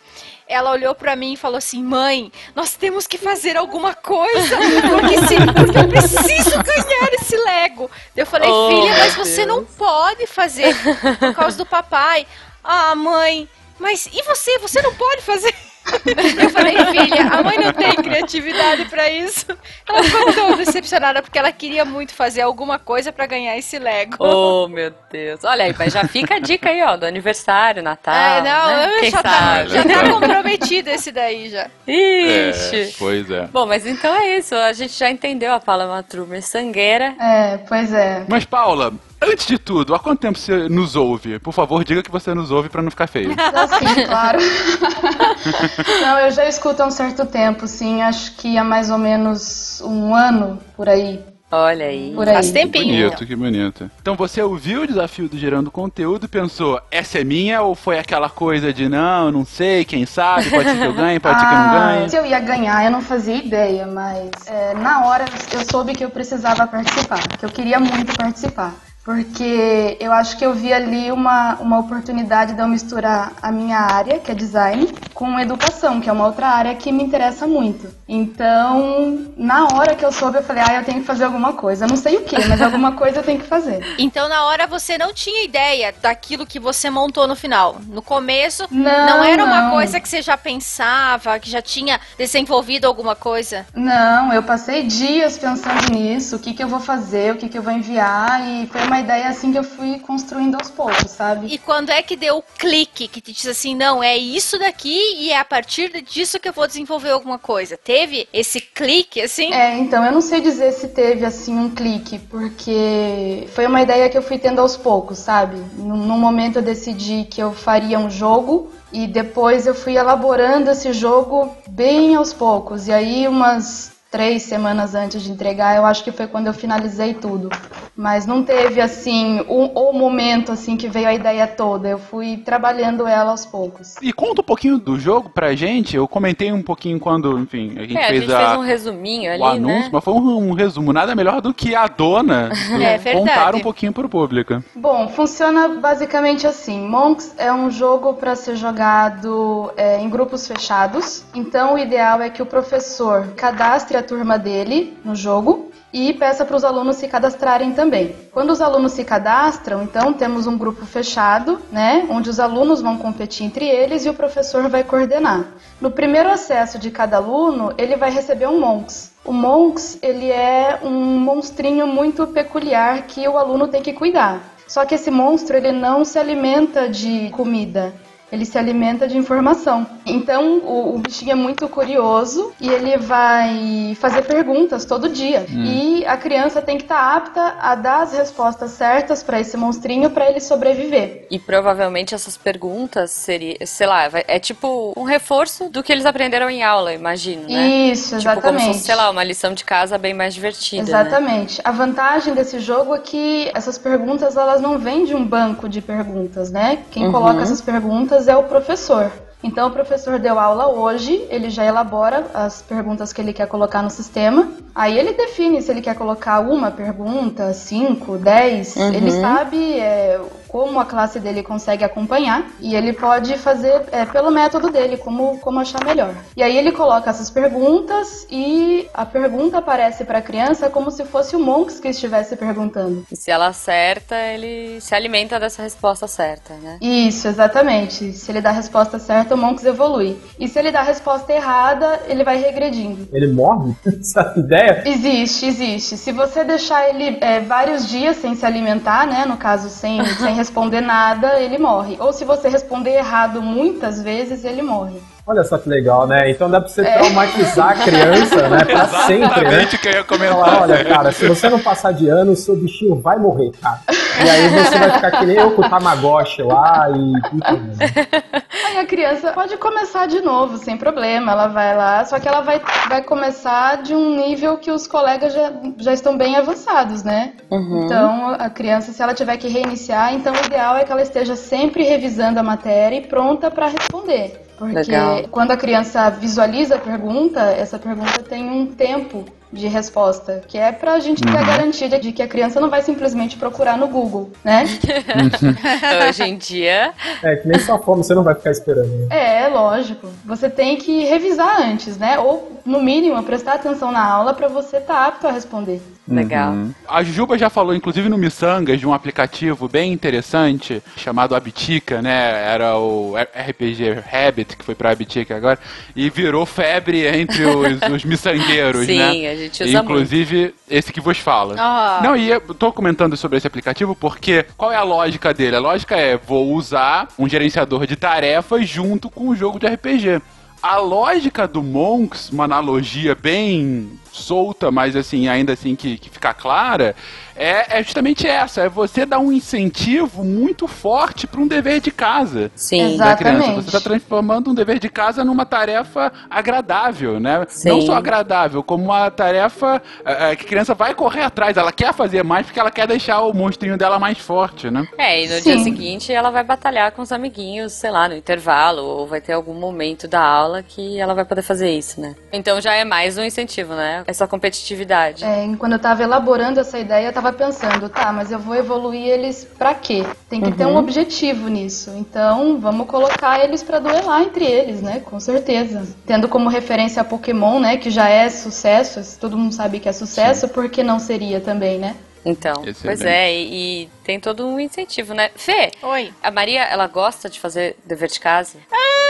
ela olhou pra mim e falou assim: "Mãe, nós temos que fazer alguma coisa, porque, se, porque eu preciso ganhar esse Lego". Eu falei: Oh, "Filha, mas você Deus. não pode fazer por causa do papai". Ah, mãe, mas e você? Você não pode fazer? (laughs) Eu falei, filha, a mãe não tem criatividade pra isso. Ela ficou tão decepcionada porque ela queria muito fazer alguma coisa pra ganhar esse Lego. Oh, meu Deus. Olha aí, mas já fica a dica aí, ó, do aniversário, Natal. É, não, né? Quem já, tá, já tá comprometido esse daí já. Ixi. É, pois é. Bom, mas então é isso. A gente já entendeu a Paula Matrumer sangueira. É, pois é. Mas, Paula, antes de tudo, há quanto tempo você nos ouve? Por favor, diga que você nos ouve pra não ficar feio. (laughs) Sim, claro. (laughs) Não, eu já escuto há um certo tempo, sim. Acho que há mais ou menos um ano por aí. Olha aí. Por aí. Faz Que tempinho. bonito, que bonito. Então você ouviu o desafio do Gerando Conteúdo e pensou, essa é minha ou foi aquela coisa de não, não sei, quem sabe, pode ser que eu (laughs) ganhe, pode ser que eu não Ah, ganhe? Se eu ia ganhar, eu não fazia ideia, mas é, na hora eu soube que eu precisava participar, que eu queria muito participar. Porque eu acho que eu vi ali uma, uma oportunidade de eu misturar a minha área, que é design, com educação, que é uma outra área que me interessa muito. Então, na hora que eu soube, eu falei, ah, eu tenho que fazer alguma coisa. Eu não sei o que, mas alguma (laughs) coisa eu tenho que fazer. Então, na hora você não tinha ideia daquilo que você montou no final. No começo, Não, não era uma não. coisa que você já pensava, que já tinha desenvolvido alguma coisa. Não, eu passei dias pensando nisso, o que, que eu vou fazer, o que, que eu vou enviar, e foi uma ideia assim que eu fui construindo aos poucos, sabe? E quando é que deu o clique que te diz assim, não, é isso daqui e é a partir disso que eu vou desenvolver alguma coisa? Teve esse clique assim? É, então eu não sei dizer se teve assim um clique, porque foi uma ideia que eu fui tendo aos poucos, sabe? Num momento eu decidi que eu faria um jogo e depois eu fui elaborando esse jogo bem aos poucos. E aí umas três semanas antes de entregar, eu acho que foi quando eu finalizei tudo. Mas não teve assim o, o momento assim que veio a ideia toda. Eu fui trabalhando ela aos poucos. E conta um pouquinho do jogo pra gente. Eu comentei um pouquinho quando, enfim, a gente É, a fez gente a, fez um resuminho ali, o anúncio, né? mas foi um, um resumo. Nada melhor do que a dona (laughs) É verdade. contar um pouquinho pro público. Bom, funciona basicamente assim. Monks é um jogo para ser jogado é, em grupos fechados. Então, o ideal é que o professor cadastre a turma dele no jogo e peça para os alunos se cadastrarem também. Quando os alunos se cadastram, então temos um grupo fechado, né, onde os alunos vão competir entre eles e o professor vai coordenar. No primeiro acesso de cada aluno, ele vai receber um Monks. O Monks, ele é um monstrinho muito peculiar que o aluno tem que cuidar. Só que esse monstro, ele não se alimenta de comida. Ele se alimenta de informação. Então, o, o bichinho é muito curioso e ele vai fazer perguntas todo dia. Hum. E a criança tem que estar apta a dar as respostas certas para esse monstrinho para ele sobreviver. E provavelmente essas perguntas seria, sei lá, é tipo um reforço do que eles aprenderam em aula, imagino, né? Isso, Tipo como se exatamente. fosse, sei lá, uma lição de casa bem mais divertida. né? Exatamente. A vantagem desse jogo é que essas perguntas elas não vêm de um banco de perguntas, né? Quem Uhum. coloca essas perguntas é o professor. Então o professor deu aula hoje, ele já elabora as perguntas que ele quer colocar no sistema. Aí ele define se ele quer colocar uma pergunta, cinco, dez. Uhum. Ele sabe é, como a classe dele consegue acompanhar e ele pode fazer é, pelo método dele, como, como achar melhor. E aí ele coloca essas perguntas e a pergunta aparece para a criança como se fosse o Monks que estivesse perguntando. E se ela acerta, ele se alimenta dessa resposta certa, né? Isso, exatamente. Se ele dá a resposta certa, o Monks evolui. E se ele dá a resposta errada, ele vai regredindo. Ele morre? (laughs) Essa ideia? Existe, existe. Se você deixar ele é, vários dias sem se alimentar, né? No caso, sem, sem responder nada, ele morre. Ou se você responder errado muitas vezes, ele morre. Olha só que legal, né? Então dá pra você É. traumatizar a criança, né? Pra (laughs) sempre, né? Exatamente que eu ia comentar. Falar, olha, cara, se você não passar de ano, o seu bichinho vai morrer, cara. E aí você vai ficar que nem eu com o Tamagotchi lá e... Merda. (laughs) Aí a criança pode começar de novo, sem problema. Ela vai lá, só que ela vai, vai começar de um nível que os colegas já, já estão bem avançados, né? Uhum. Então, a criança, se ela tiver que reiniciar, então o ideal é que ela esteja sempre revisando a matéria e pronta para responder. Porque Legal. quando a criança visualiza a pergunta, essa pergunta tem um tempo de resposta, que é pra gente ter a Uhum. garantia de que a criança não vai simplesmente procurar no Google, né? (laughs) Hoje em dia. É, que nem sua fome, você não vai ficar esperando, né? É, lógico. Você tem que revisar antes, né? Ou, no mínimo, prestar atenção na aula pra você estar apto a responder. Legal. Uhum. A Juba já falou, inclusive no Missangas, de um aplicativo bem interessante chamado Abitica, né? Era o RPG Habit, que foi pra Abitica agora, e virou febre entre os, os (laughs) miçangueiros, Sim, né? Gente usa Inclusive, esse que vos fala. Ah. Não, e eu tô comentando sobre esse aplicativo porque qual é a lógica dele? A lógica é, vou usar um gerenciador de tarefas junto com o jogo de RPG. A lógica do Monks, uma analogia bem solta, mas assim, ainda assim que, que fica clara, é, é justamente essa, é você dar um incentivo muito forte para um dever de casa Sim. da criança. Exatamente. Você está transformando um dever de casa numa tarefa agradável, né? Sim. Não só agradável, como uma tarefa eh, eh, que a criança vai correr atrás, ela quer fazer mais porque ela quer deixar o monstrinho dela mais forte, né? É, e no Sim. dia seguinte ela vai batalhar com os amiguinhos, sei lá, no intervalo, ou vai ter algum momento da aula que ela vai poder fazer isso, né? Então já é mais um incentivo, né? Essa competitividade. É, quando eu tava elaborando essa ideia, eu tava pensando, tá, mas eu vou evoluir eles pra quê? Tem que ter um Uhum. objetivo nisso. Então, vamos colocar eles pra duelar entre eles, né? Com certeza. Tendo como referência a Pokémon, né, que já é sucesso, todo mundo sabe que é sucesso, por que não seria também, né? Então, pois é, e, e tem todo um incentivo, né? Fê, Oi. a Maria, ela gosta de fazer dever de casa? Ah,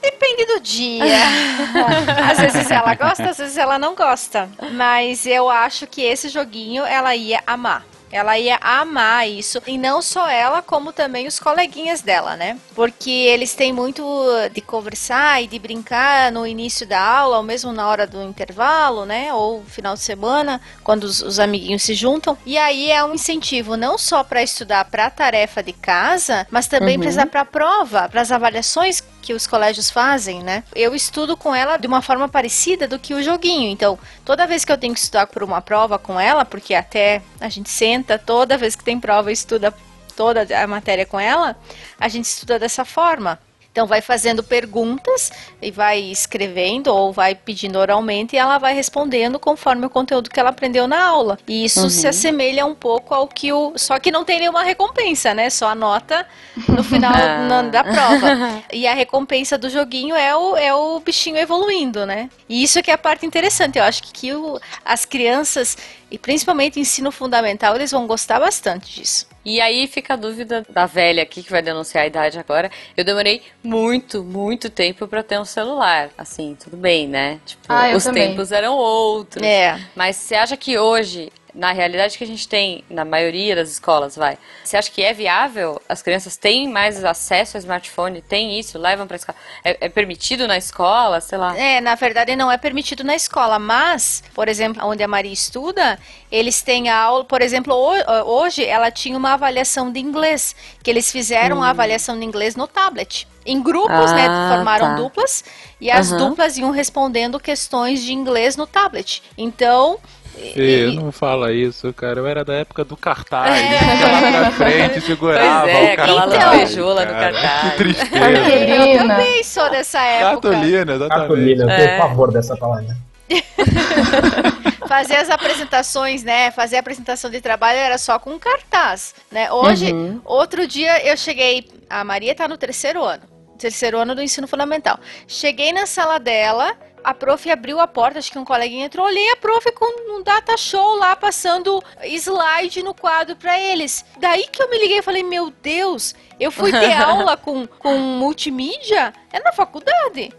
depende do dia. (laughs) às vezes ela gosta, às vezes ela não gosta. Mas eu acho que esse joguinho ela ia amar. Ela ia amar isso. E não só ela, como também os coleguinhas dela, né? Porque eles têm muito de conversar e de brincar no início da aula, ou mesmo na hora do intervalo, né? Ou final de semana, quando os, os amiguinhos se juntam. E aí é um incentivo não só para estudar para a tarefa de casa, mas também Uhum. para a prova, para as avaliações que os colégios fazem, né? Eu estudo com ela de uma forma parecida do que o joguinho. Então, toda vez que eu tenho que estudar por uma prova com ela, porque até a gente senta, toda vez que tem prova, estuda toda a matéria com ela, a gente estuda dessa forma. Então vai fazendo perguntas e vai escrevendo ou vai pedindo oralmente e ela vai respondendo conforme o conteúdo que ela aprendeu na aula. E isso Uhum. se assemelha um pouco ao que o. Só que não tem nenhuma recompensa, né? Só a nota no final (laughs) na- da prova. (laughs) E a recompensa do joguinho é o, é o bichinho evoluindo, né? E isso que é a parte interessante. Eu acho que, que o- as crianças, e principalmente ensino fundamental, eles vão gostar bastante disso. E aí fica a dúvida da velha aqui, que vai denunciar a idade agora. Eu demorei muito, muito tempo pra ter um celular. Assim, tudo bem, né? Tipo, Ah, os também. tempos eram outros. É. Mas você acha que hoje, na realidade que a gente tem na maioria das escolas, vai, você acha que é viável? As crianças têm mais acesso ao smartphone? Tem isso? Levam pra escola? É, é permitido na escola? Sei lá. É, na verdade não é permitido na escola, mas, por exemplo, onde a Maria estuda, eles têm a aula, por exemplo, ho- hoje ela tinha uma avaliação de inglês, que eles fizeram a avaliação de inglês no tablet. Em grupos, né, Ah, formaram tá. duplas, e as Aham. duplas iam respondendo questões de inglês no tablet. Então, Fê, não fala isso, cara. Eu era da época do cartaz. É. Lá pra frente, segurava Pois é, o cartaz. aquela lantejola no cara. cartaz. Que tristeza. eu também sou dessa época. Cartolina, exatamente. Cartolina, eu É. tenho pavor dessa palavra. (laughs) fazer as apresentações, né? Fazer a apresentação de trabalho era só com cartaz, né? Hoje, Uhum. outro dia eu cheguei, a Maria tá no terceiro ano, terceiro ano do ensino fundamental. Cheguei na sala dela, a prof abriu a porta, acho que um coleguinha entrou, olhei a prof com um data show lá passando slide no quadro pra eles. Daí que eu me liguei e falei, meu Deus, eu fui ter (laughs) aula com, com multimídia? É na faculdade.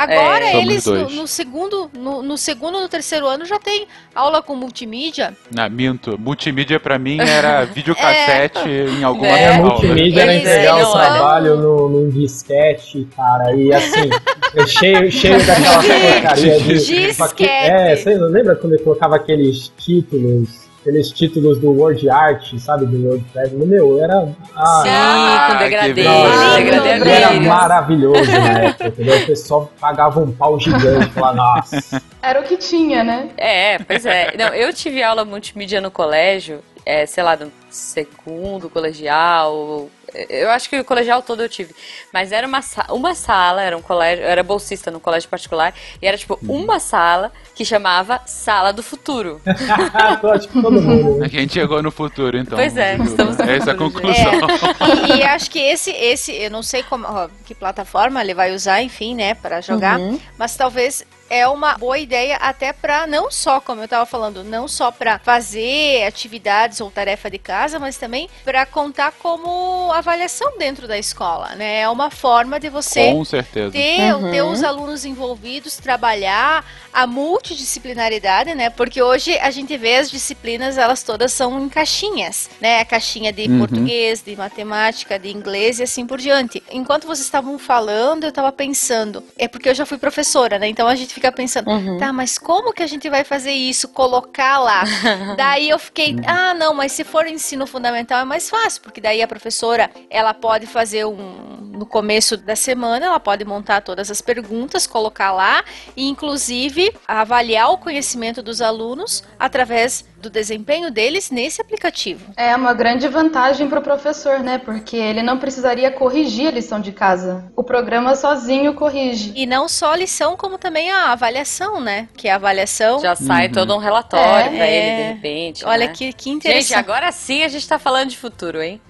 Agora É. Eles no, no segundo, no, no segundo ou no terceiro ano já tem aula com multimídia. Ah, minto. Multimídia pra mim era (laughs) videocassete em alguma É, É, aula. multimídia era entregar o trabalho no, num disquete, cara, e assim, é cheio, cheio daquela porcaria de. Disquete. É, você lembra quando ele colocava aqueles títulos, aqueles títulos do Word Art, sabe, do WordPad? Meu, era. Ah, Sim, com que degradê, degradê era maravilhoso na (laughs) época, entendeu? O pessoal pagava um pau gigante lá, nossa. Era o que tinha, né? É, pois é. Não, eu tive aula multimídia no colégio, é, sei lá, no segundo colegial. Eu acho que o colegial todo eu tive. Mas era uma, uma sala, era um colégio, eu era bolsista no colégio particular, e era tipo uma sala que chamava Sala do Futuro. (laughs) É a gente chegou no futuro, então. Pois é, estamos no Essa é a conclusão. E, e acho que esse, esse, eu não sei como, ó, que plataforma ele vai usar, enfim, né, para jogar, Uhum. mas talvez é uma boa ideia até para não só, como eu tava falando, não só para fazer atividades ou tarefa de casa, mas também para contar como avaliação dentro da escola, né? É uma forma de você Com certeza. ter, Uhum. ter os alunos envolvidos, trabalhar a multidisciplinaridade, né? Porque hoje a gente vê as disciplinas, elas todas são em caixinhas, né? A caixinha de Uhum. português, de matemática, de inglês e assim por diante. Enquanto vocês estavam falando, eu estava pensando, é porque eu já fui professora, né? Então a gente fica pensando, Uhum. tá, mas como que a gente vai fazer isso? Colocar lá. (laughs) daí eu fiquei, ah, não, mas se for ensino fundamental é mais fácil, porque daí a professora, ela pode fazer um no começo da semana, ela pode montar todas as perguntas, colocar lá e inclusive avaliar o conhecimento dos alunos através do desempenho deles nesse aplicativo. É uma grande vantagem para o professor, né? Porque ele não precisaria corrigir a lição de casa. O programa sozinho corrige. E não só a lição, como também a avaliação, né? Que a avaliação. Já sai todo um relatório É, pra é. ele, de repente. Olha né? que, que interessante. Gente, agora sim a gente tá falando de futuro, hein?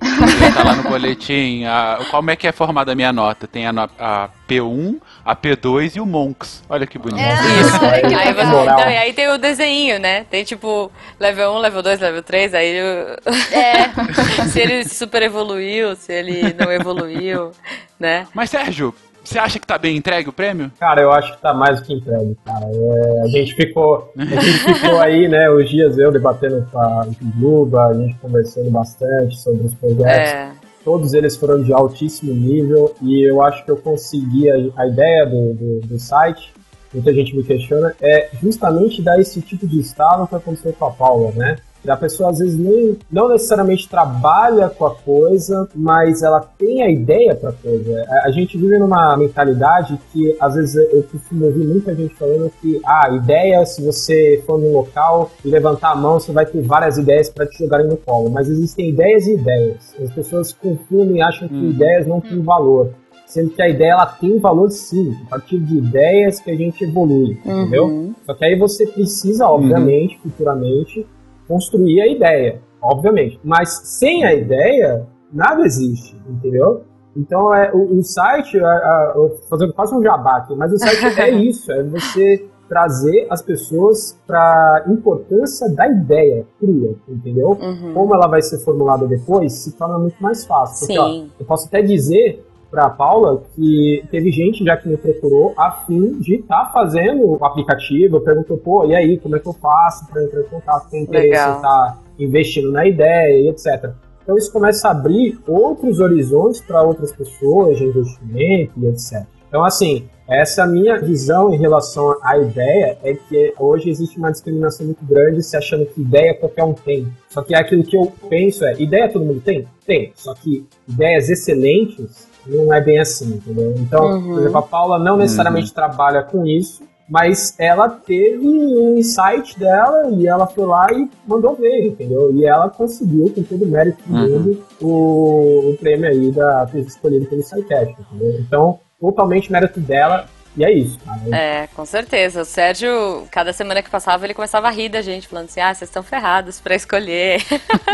Tá lá no boletim. a- como é que é formada a minha nota? Tem a, a P1, a P2 e o Monks. Olha que bonito. Isso. Aí, Aí, você, moral. então, e aí tem o desenho, né? Tem tipo level 1, level 2, level 3, aí o- É. (laughs) se ele super evoluiu, se ele não evoluiu, né? Mas Sérgio, você acha que tá bem entregue o prêmio? Cara, eu acho que tá mais do que entregue, cara. É, a gente ficou. A gente ficou aí, né, os dias eu debatendo com a Juba, a gente conversando bastante sobre os projetos. É. Todos eles foram de altíssimo nível e eu acho que eu consegui a, a ideia do, do, do site. Muita gente me questiona, é justamente dar esse tipo de estalo que aconteceu com a Paula, né? A pessoa às vezes nem, não necessariamente trabalha com a coisa, mas ela tem a ideia para a coisa. A, a gente vive numa mentalidade que às vezes eu costumo ouvir muita gente falando que ah, ideia, se você for no local e levantar a mão, você vai ter várias ideias para te jogarem no colo. Mas existem ideias e ideias. As pessoas confundem e acham que ideias não têm valor. Sendo que a ideia ela tem valor sim, a partir de ideias que a gente evolui, entendeu? Só que aí você precisa, obviamente, futuramente, construir a ideia, obviamente. Mas sem a ideia, nada existe, entendeu? Então, é, o, o site, a, a, eu fazendo quase um jabá aqui, mas o site é (laughs) isso, é você trazer as pessoas para importância da ideia crua, entendeu? Como ela vai ser formulada depois, se torna muito mais fácil. Porque, ó, eu posso até dizer para Paula que teve gente já que me procurou a fim de estar fazendo o aplicativo, perguntou, pô, e aí, como é que eu faço para entrar em contato, tem interesse estar investindo na ideia e etc. Então isso começa a abrir outros horizontes para outras pessoas de investimento e etc. Então, assim, essa minha visão em relação à ideia é que hoje existe uma discriminação muito grande se achando que ideia qualquer um tem. Só que aquilo que eu penso é, ideia todo mundo tem? Tem. Só que ideias excelentes não é bem assim, entendeu? Então, Uhum. por exemplo, a Paula não necessariamente trabalha com isso, mas ela teve um insight dela e ela foi lá e mandou ver, entendeu? E ela conseguiu, com todo o mérito do Uhum. mundo, o, o prêmio aí da escolhido pelo SciCast, entendeu? Então, totalmente mérito dela, e é isso. É, com certeza. O Sérgio, cada semana que passava, ele começava a rir da gente, falando assim: ah, vocês estão ferrados pra escolher.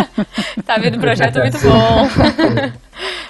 (laughs) tá vindo um projeto muito (laughs) bom.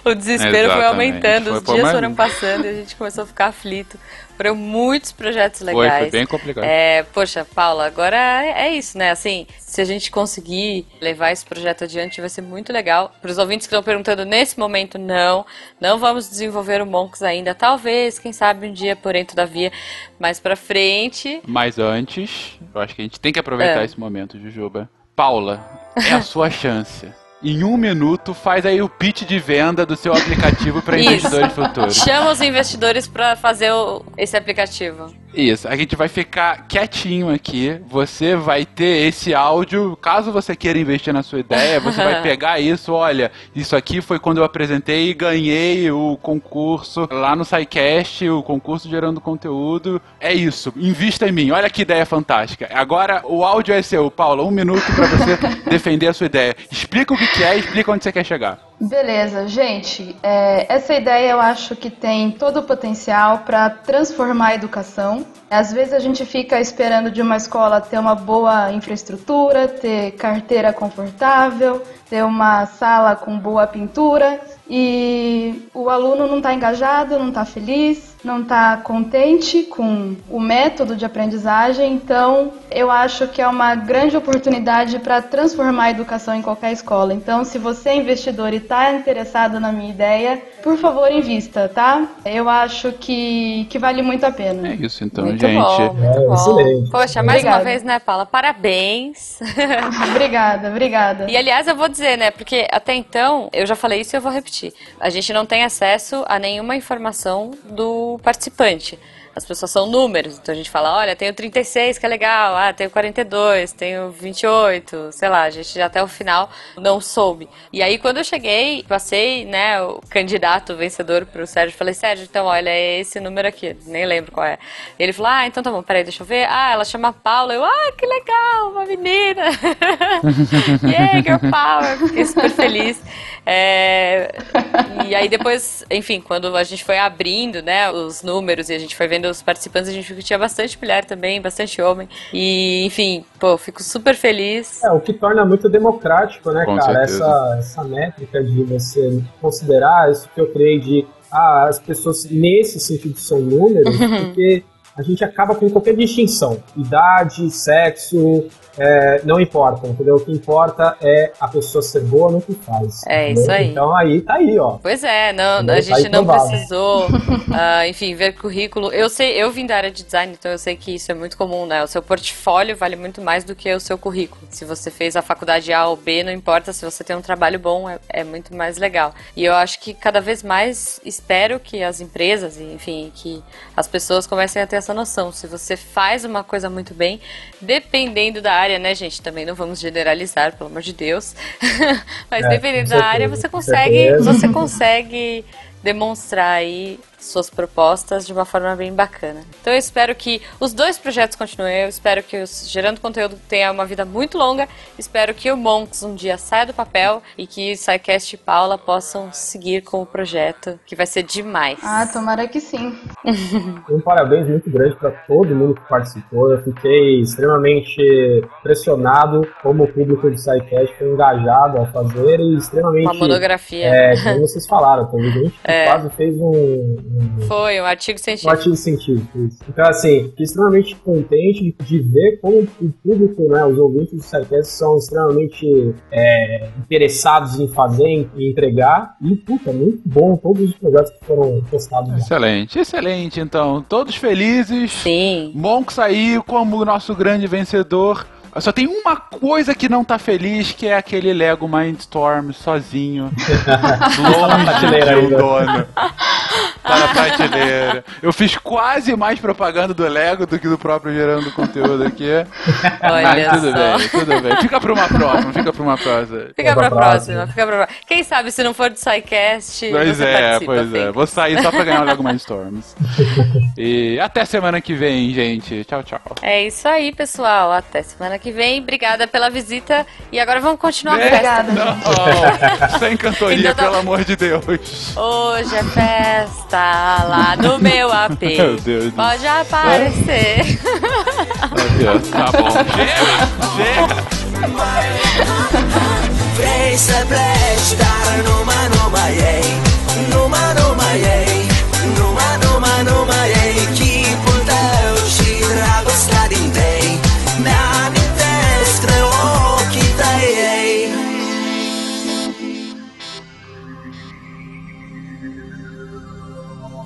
(laughs) o desespero foi Exatamente. aumentando, Foi os dias foram passando e a gente começou a ficar aflito. Foram muitos projetos Foi, legais. foi bem complicado. É, poxa, Paula, agora é, é isso, né? Assim, se a gente conseguir levar esse projeto adiante, vai ser muito legal. Para os ouvintes que estão perguntando nesse momento, não, não vamos desenvolver o Monks ainda. Talvez, quem sabe um dia porém todavia, mais pra frente. Mas antes, eu acho que a gente tem que aproveitar É. esse momento, Jujuba. Paula, é a sua (laughs) chance. Em um minuto, faz aí o pitch de venda do seu aplicativo para (laughs) investidores futuros. Chama os investidores para fazer o- esse aplicativo. Isso, a gente vai ficar quietinho aqui. Você vai ter esse áudio. Caso você queira investir na sua ideia, você vai (laughs) pegar isso. Olha, isso aqui foi quando eu apresentei e ganhei o concurso lá no SciCast, o concurso gerando conteúdo. É isso, invista em mim. Olha que ideia fantástica. Agora o áudio é seu, Paula. Um minuto para você (laughs) defender a sua ideia. Explica o que que é e explica onde você quer chegar. Beleza, gente. é, essa ideia eu acho que tem todo o potencial para transformar a educação. Às vezes a gente fica esperando de uma escola ter uma boa infraestrutura, ter carteira confortável, ter uma sala com boa pintura e o aluno não está engajado, não está feliz, não está contente com o método de aprendizagem. Então, eu acho que é uma grande oportunidade para transformar a educação em qualquer escola. Então, se você é investidor e está interessado na minha ideia, por favor, invista, tá? Eu acho que, que vale muito a pena. É isso então, Muito gente. bom, muito É, bom. Poxa, mais uma Obrigada. vez, né, Paula? Parabéns. (laughs) (laughs) obrigada, obrigada. E aliás, eu vou dizer, né, porque até então, eu já falei isso e eu vou repetir. A gente não tem acesso a nenhuma informação do participante. As pessoas são números. Então a gente fala, olha, tenho 36, que é legal, ah, tenho 42, tenho 28, sei lá, a gente até o final não soube. E aí quando eu cheguei, passei, né, o candidato vencedor pro Sérgio, falei, Sérgio, então olha, é esse número aqui, nem lembro qual é. Ele falou, ah, então tá bom, peraí, deixa eu ver. Ah, ela chama Paula. Eu, ah, que legal, uma menina. yeah, girl power. Fiquei super feliz. É, e aí depois, enfim, quando a gente foi abrindo, né, os números e a gente foi vendo os participantes, a gente viu que tinha bastante mulher também, bastante homem. E, enfim, pô, fico super feliz. É, o que torna muito democrático, né, Com cara, certeza. essa, essa métrica de você considerar isso que eu criei de ah, as pessoas nesse sentido são números, (laughs) porque a gente acaba com qualquer distinção. Idade, sexo, é, não importa, entendeu? O que importa é a pessoa ser boa no que faz. É, entendeu? isso aí. Então aí tá aí, ó. Pois é, não, Entendeu? a Tá gente aí não precisou, (laughs) ah, enfim, ver currículo. Eu sei, eu vim da área de design, então eu sei que isso é muito comum, né? O seu portfólio vale muito mais do que o seu currículo. Se você fez a faculdade A ou B, não importa, se você tem um trabalho bom, é, é muito mais legal. E eu acho que cada vez mais espero que as empresas, enfim, que as pessoas comecem a ter essa noção. Se você faz uma coisa muito bem, dependendo da área, né, gente? Também não vamos generalizar, pelo amor de Deus. (laughs) Mas É, dependendo da área, você consegue, você consegue demonstrar aí suas propostas de uma forma bem bacana. Então eu espero que os dois projetos continuem, eu espero que o Gerando Conteúdo tenha uma vida muito longa, espero que o Monks um dia saia do papel e que o SciCast e Paula possam seguir com o projeto, que vai ser demais. Ah, tomara que sim. (laughs) Um parabéns muito grande para todo mundo que participou. Eu fiquei extremamente impressionado como o público do SciCast foi engajado a fazer e extremamente. Uma monografia. É, como vocês falaram, teve gente que (laughs) É. quase fez um, um, Foi um artigo um científico. artigo científico. isso. Então, assim, fiquei extremamente contente de, de ver como o público, né, os ouvintes do SciCast são extremamente é, interessados em fazer, em, em entregar. E, puta, muito bom todos os projetos que foram postados lá. Excelente, excelente. Então, todos felizes. Sim. Monk saiu como o nosso grande vencedor. Só tem uma coisa que não tá feliz, que é aquele Lego Mindstorm sozinho. (laughs) longe um ainda. dono. Tá na prateleira. Eu fiz quase mais propaganda do Lego do que do próprio gerando conteúdo aqui. Olha Mas tudo só. bem, tudo bem. Fica pra uma próxima, fica pra uma próxima. Fica pra próxima, fica pra próxima. Quem sabe se não for do SciCast, Pois você é, pois é. Vou sair só pra ganhar o Lego Mindstorms. (laughs) E até semana que vem, gente. Tchau, tchau. É isso aí, pessoal. Até semana que vem. Obrigada pela visita. E agora vamos continuar a É, festa. Não, sem cantoria, Então tá- pelo amor de Deus. Hoje é festa lá no meu AP. Meu Deus Pode aparecer. Tá bom. Chega, chega. Dar ei Numai, numai, numai ei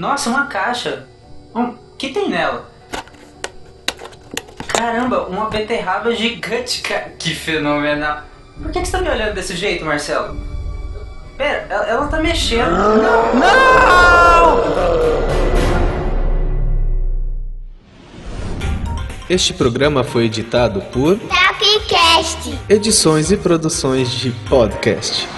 Nossa, uma caixa. O que tem nela? Caramba, uma beterraba gigante. ca- (laughs) Que fenomenal. Por que, que você tá me olhando desse jeito, Marcelo? Pera, ela, ela tá mexendo. Não! Este programa foi editado por Tapcast. Edições e Produções de Podcast.